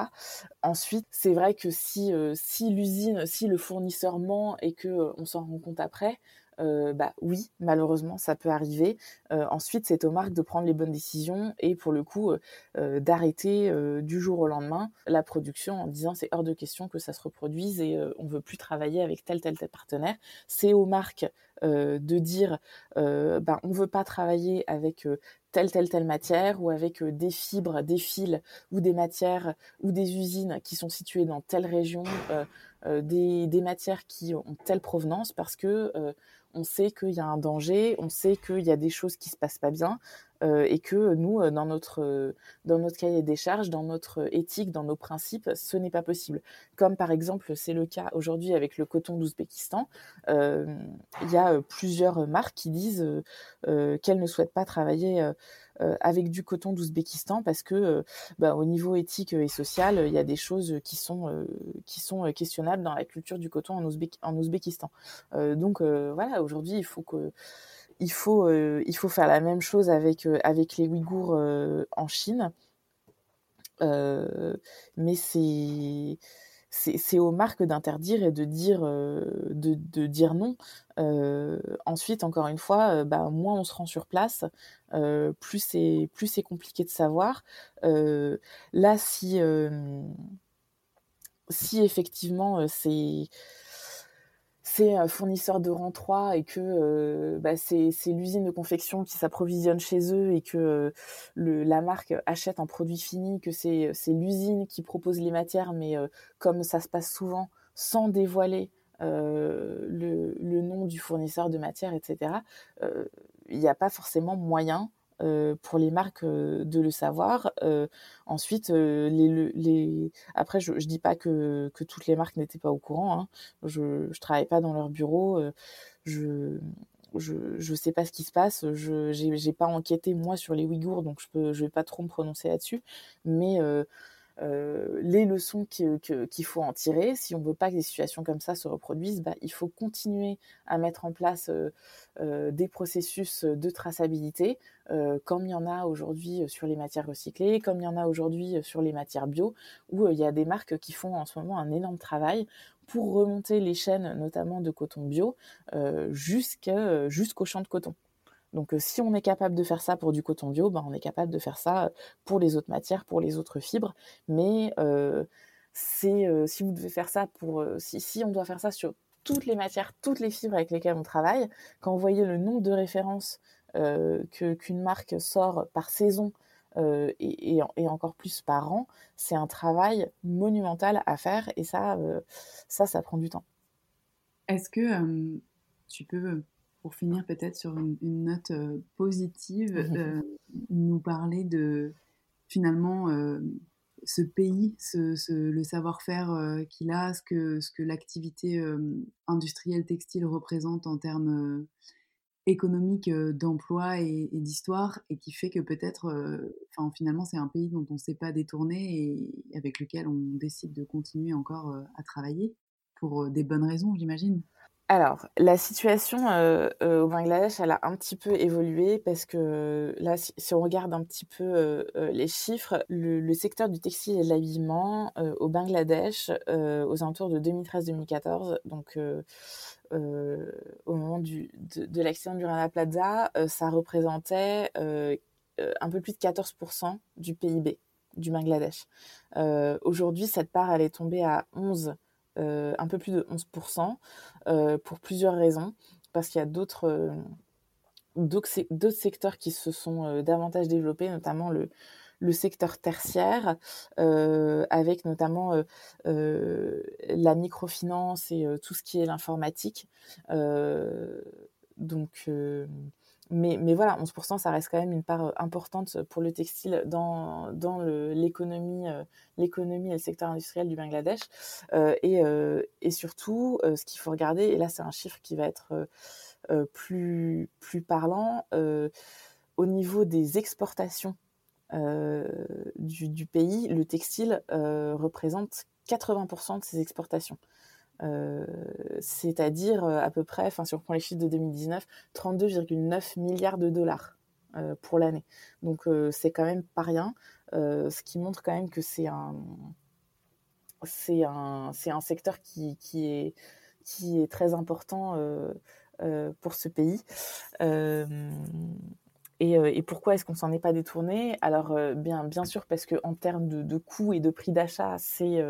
Ensuite, c'est vrai que si, si l'usine, si le fournisseur ment et que on s'en rend compte après, bah oui, malheureusement, ça peut arriver. Ensuite, c'est aux marques de prendre les bonnes décisions et pour le coup d'arrêter du jour au lendemain la production en disant c'est hors de question que ça se reproduise et on veut plus travailler avec tel tel tel partenaire. C'est aux marques de dire bah, on veut pas travailler avec telle telle telle matière ou avec des fibres, des fils ou des matières ou des usines qui sont situées dans telle région, des, matières qui ont telle provenance parce que on sait qu'il y a un danger, on sait qu'il y a des choses qui se passent pas bien, euh, et que nous, euh, notre, euh, dans notre cahier des charges, dans notre éthique, dans nos principes, ce n'est pas possible. Comme par exemple, c'est le cas aujourd'hui avec le coton d'Ouzbékistan, il y a plusieurs marques qui disent qu'elles ne souhaitent pas travailler avec du coton d'Ouzbékistan parce que bah, au niveau éthique et social, il y a des choses qui sont, qui sont questionnables dans la culture du coton en, Ouzbékistan. donc voilà, aujourd'hui, il faut que faut, euh, il faut faire la même chose avec, euh, avec les Ouïghours euh, en Chine. mais c'est c'est aux marques d'interdire et de dire, dire non. ensuite, encore une fois, bah, moins on se rend sur place, plus c'est compliqué de savoir. là, si effectivement c'est c'est un fournisseur de rang 3 et que euh, bah, c'est l'usine de confection qui s'approvisionne chez eux et que euh, la marque achète un produit fini, que c'est l'usine qui propose les matières, mais euh, comme ça se passe souvent, sans dévoiler le, le, nom du fournisseur de matière, etc., il n'y a pas forcément moyen euh, pour les marques euh, de le savoir. Euh, ensuite, les, les... après, je, ne dis pas que, que toutes les marques n'étaient pas au courant. Hein. Je, ne travaille pas dans leur bureau. je je ne sais pas ce qui se passe. Je j'ai pas enquêté moi sur les Ouïghours, donc je peux je vais pas trop me prononcer là-dessus. Mais euh, les leçons qu'il faut en tirer. Si on ne veut pas que des situations comme ça se reproduisent, bah, il faut continuer à mettre en place euh, euh, des processus de traçabilité, comme il y en a aujourd'hui sur les matières recyclées, comme il y en a aujourd'hui sur les matières bio, où il y a des marques qui font en ce moment un énorme travail pour remonter les chaînes, notamment de coton bio, jusqu'au champ de coton. Donc euh, si on est capable de faire ça pour du coton bio, ben, on est capable de faire ça pour les autres matières, pour les autres fibres. Mais euh, c'est euh, si vous devez faire ça pour si, si, on doit faire ça sur toutes les matières, toutes les fibres avec lesquelles on travaille, quand vous voyez le nombre de références qu'une marque sort par saison et, et, encore plus par an, c'est un travail monumental à faire et ça, ça, ça prend du temps. Est-ce que tu peux pour finir peut-être sur une, note positive, mmh nous parler de finalement ce pays, le savoir-faire qu'il a, ce que, ce que l'activité industrielle textile représente en termes économiques d'emploi et, d'histoire, et qui fait que peut-être, enfin finalement, c'est un pays dont on ne sait pas détourner et avec lequel on décide de continuer encore à travailler pour des bonnes raisons, j'imagine. Alors, la situation euh, euh, au Bangladesh, elle a un petit peu évolué parce que là, si, on regarde un petit peu euh, les chiffres, le, secteur du textile et de l'habillement au Bangladesh, aux alentours de 2013-2014, donc au moment du, de, l'accident du Rana Plaza, ça représentait un peu plus de 14% du PIB du Bangladesh. Aujourd'hui, cette part, elle est tombée à 11%. Euh, un peu plus de 11%, euh, pour plusieurs raisons. Parce qu'il y a d'autres euh, secteurs qui se sont davantage développés, notamment le, le secteur tertiaire, avec notamment la microfinance et tout ce qui est l'informatique. donc, mais, mais, voilà, 11%, ça reste quand même une part euh, importante pour le textile dans, dans l'économie, euh, l'économie et le secteur industriel du Bangladesh. Euh, et, et, surtout, ce qu'il faut regarder, et là c'est un chiffre qui va être plus, plus parlant, au niveau des exportations du, du, pays, le textile représente 80% de ses exportations. Euh, c'est-à-dire euh, à peu près, enfin si on prend les chiffres de 2019, 32,9 milliards de dollars euh, pour l'année. Donc c'est quand même pas rien, ce qui montre quand même que c'est un, c'est un, c'est un secteur qui, qui, est, qui est très important pour ce pays. Et, et, pourquoi est-ce qu'on s'en est pas détourné? Alors bien, bien sûr parce que en termes de, de coûts et de prix d'achat, c'est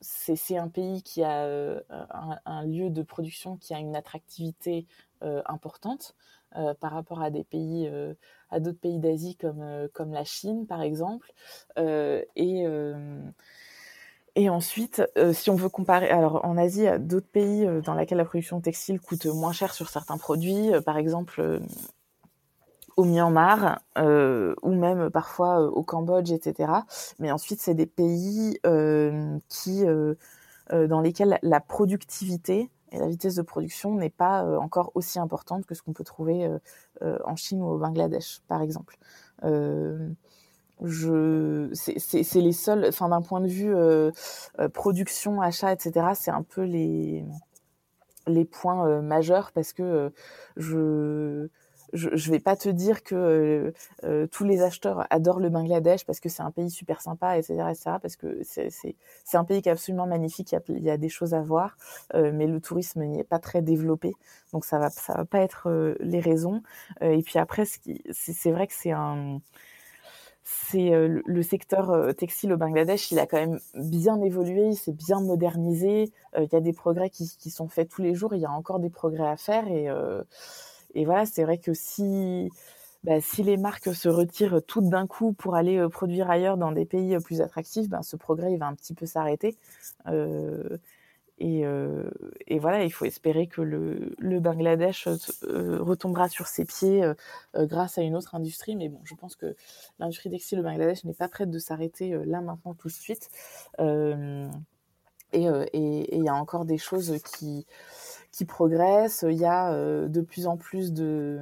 c'est un pays qui a euh, un, lieu de production qui a une attractivité euh, importante euh, par rapport à des pays, à d'autres pays d'Asie comme, comme la Chine par exemple. et et ensuite, si on veut comparer, alors en Asie, il y a d'autres pays dans lesquels la production textile coûte moins cher sur certains produits. par exemple, au Myanmar euh, ou même parfois euh, au Cambodge, etc. Mais ensuite, c'est des pays euh, qui, dans lesquels la productivité et la vitesse de production n'est pas encore aussi importante que ce qu'on peut trouver en Chine ou au Bangladesh, par exemple. je, c'est les seuls, enfin d'un point de vue production, achat, etc. C'est un peu les les points majeurs parce que je je ne vais pas te dire que euh, euh, tous les acheteurs adorent le Bangladesh parce que c'est un pays super sympa, etc., etc. parce que c'est un pays qui est absolument magnifique, il y a, des choses à voir, euh, mais le tourisme n'y est pas très développé, donc ça va, ça va pas être les raisons. et puis après, c'est vrai que c'est le secteur textile au Bangladesh, il a quand même bien évolué, il s'est bien modernisé. Il y a des progrès qui, qui, sont faits tous les jours. Il y a encore des progrès à faire et et voilà, c'est vrai que si, bah, si les marques se retirent toutes d'un coup pour aller euh, produire ailleurs dans des pays euh, plus attractifs, ben, ce progrès il va un petit peu s'arrêter. Euh, et, et, voilà, il faut espérer que le, le Bangladesh retombera sur ses pieds grâce à une autre industrie. Mais bon, je pense que l'industrie textile au Bangladesh n'est pas prête de s'arrêter là maintenant tout de suite. et il y a encore des choses qui, qui progresse. Il y a euh, de plus en plus de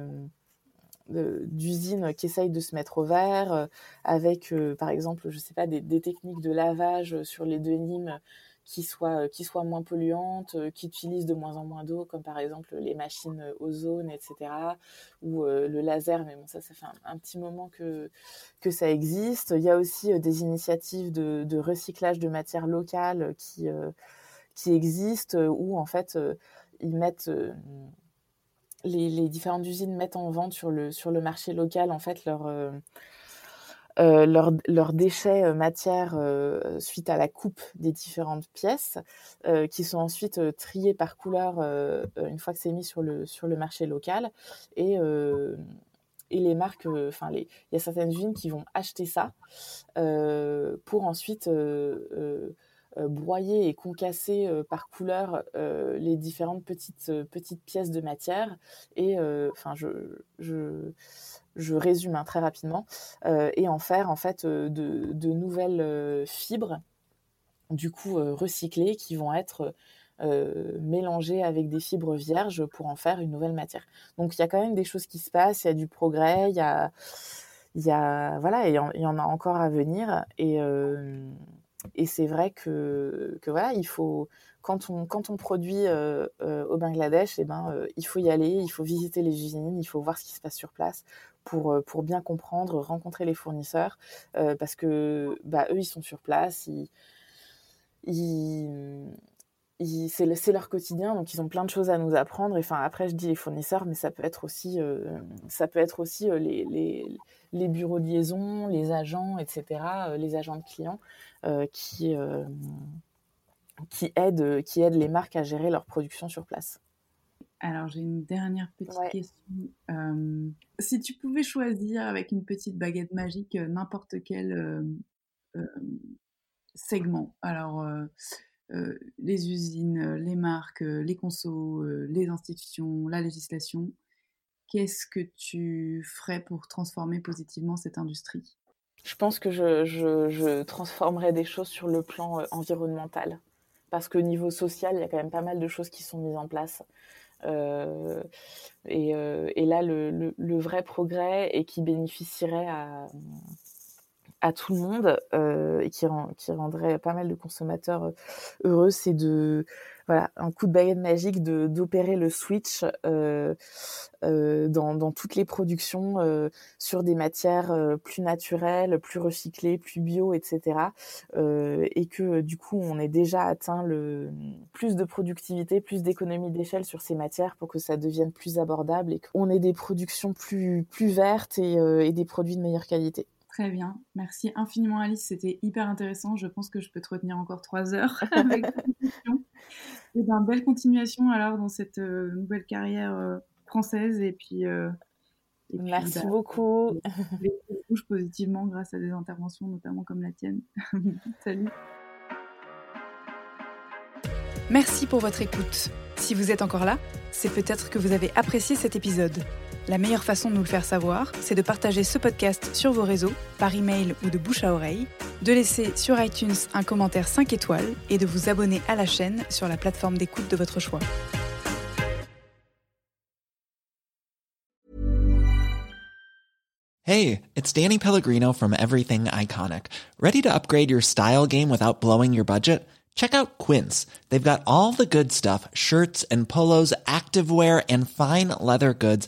d'usines qui essayent de se mettre au vert euh, avec euh, par exemple je sais pas des, techniques de lavage sur les denims qui soient qui soient moins polluantes qui utilisent de moins en moins d'eau comme par exemple les machines ozone etc ou le laser mais bon ça ça fait un, petit moment que que ça existe il y a aussi des initiatives de, de recyclage de matières locales qui qui existent où en fait ils mettent euh, les, différentes usines mettent en vente sur le, sur le marché local en fait leur, euh, euh, leurs déchets matières suite à la coupe des différentes pièces, qui sont ensuite triés par couleur une fois que c'est mis sur le, sur le marché local. Et, et les marques, enfin, il y a certaines usines qui vont acheter ça pour ensuite broyer et concasser par couleur les différentes petites, petites pièces de matière. Et enfin, je, je, je, résume hein, très rapidement. et en faire en fait de, de nouvelles fibres, du coup recyclées, qui vont être euh, mélanger avec des fibres vierges pour en faire une nouvelle matière. Donc il y a quand même des choses qui se passent, il y a du progrès, il y a, y a voilà, il y, en, a encore à venir. Euh, et c'est vrai que, voilà, il faut quand on, produit euh, au Bangladesh, et eh ben, il faut y aller, il faut visiter les usines, il faut voir ce qui se passe sur place pour, pour bien comprendre, rencontrer les fournisseurs, parce que bah, eux, ils sont sur place, ils, ils, c'est leur quotidien, donc ils ont plein de choses à nous apprendre. enfin, après, je dis les fournisseurs, mais ça peut être aussi, euh, ça peut être aussi euh, les, les, les, bureaux de liaison, les agents, etc., euh, les agents de clients qui, qui, aident, qui aident les marques à gérer leur production sur place. Alors, j'ai une dernière petite question. si tu pouvais choisir avec une petite baguette magique n'importe quel segment, alors euh, les usines, euh, les marques, euh, les consos, les institutions, la législation. Qu'est-ce que tu ferais pour transformer positivement cette industrie? Je pense que je, transformerais des choses sur le plan environnemental. Parce qu'au niveau social, il y a quand même pas mal de choses qui sont mises en place. et, et, là, le, vrai progrès et qui bénéficierait à, tout le monde euh, et qui, rendrait pas mal de consommateurs euh, heureux, c'est de voilà un coup de baguette magique de d'opérer le switch euh, dans, dans, toutes les productions sur des matières plus naturelles, plus recyclées, plus bio, etc. et que du coup on ait déjà atteint le plus de productivité, plus d'économie d'échelle sur ces matières pour que ça devienne plus abordable et qu'on ait des productions plus plus vertes et, et des produits de meilleure qualité. Très bien. Merci infiniment Alice, c'était hyper intéressant. Je pense que je peux te retenir encore trois heures *laughs* avec Et ben, belle continuation alors dans cette euh, nouvelle carrière euh, française et puis, euh, Merci bah, beaucoup. Les bouge positivement grâce à des interventions notamment comme la tienne. *laughs* Salut. Merci pour votre écoute. Si vous êtes encore là, c'est peut-être que vous avez apprécié cet épisode. La meilleure façon de nous le faire savoir, c'est de partager ce podcast sur vos réseaux, par email ou de bouche à oreille, de laisser sur iTunes un commentaire 5 étoiles et de vous abonner à la chaîne sur la plateforme d'écoute de votre choix. Hey, it's Danny Pellegrino from Everything Iconic. Ready to upgrade your style game without blowing your budget? Check out Quince. They've got all the good stuff, shirts and polos, activewear and fine leather goods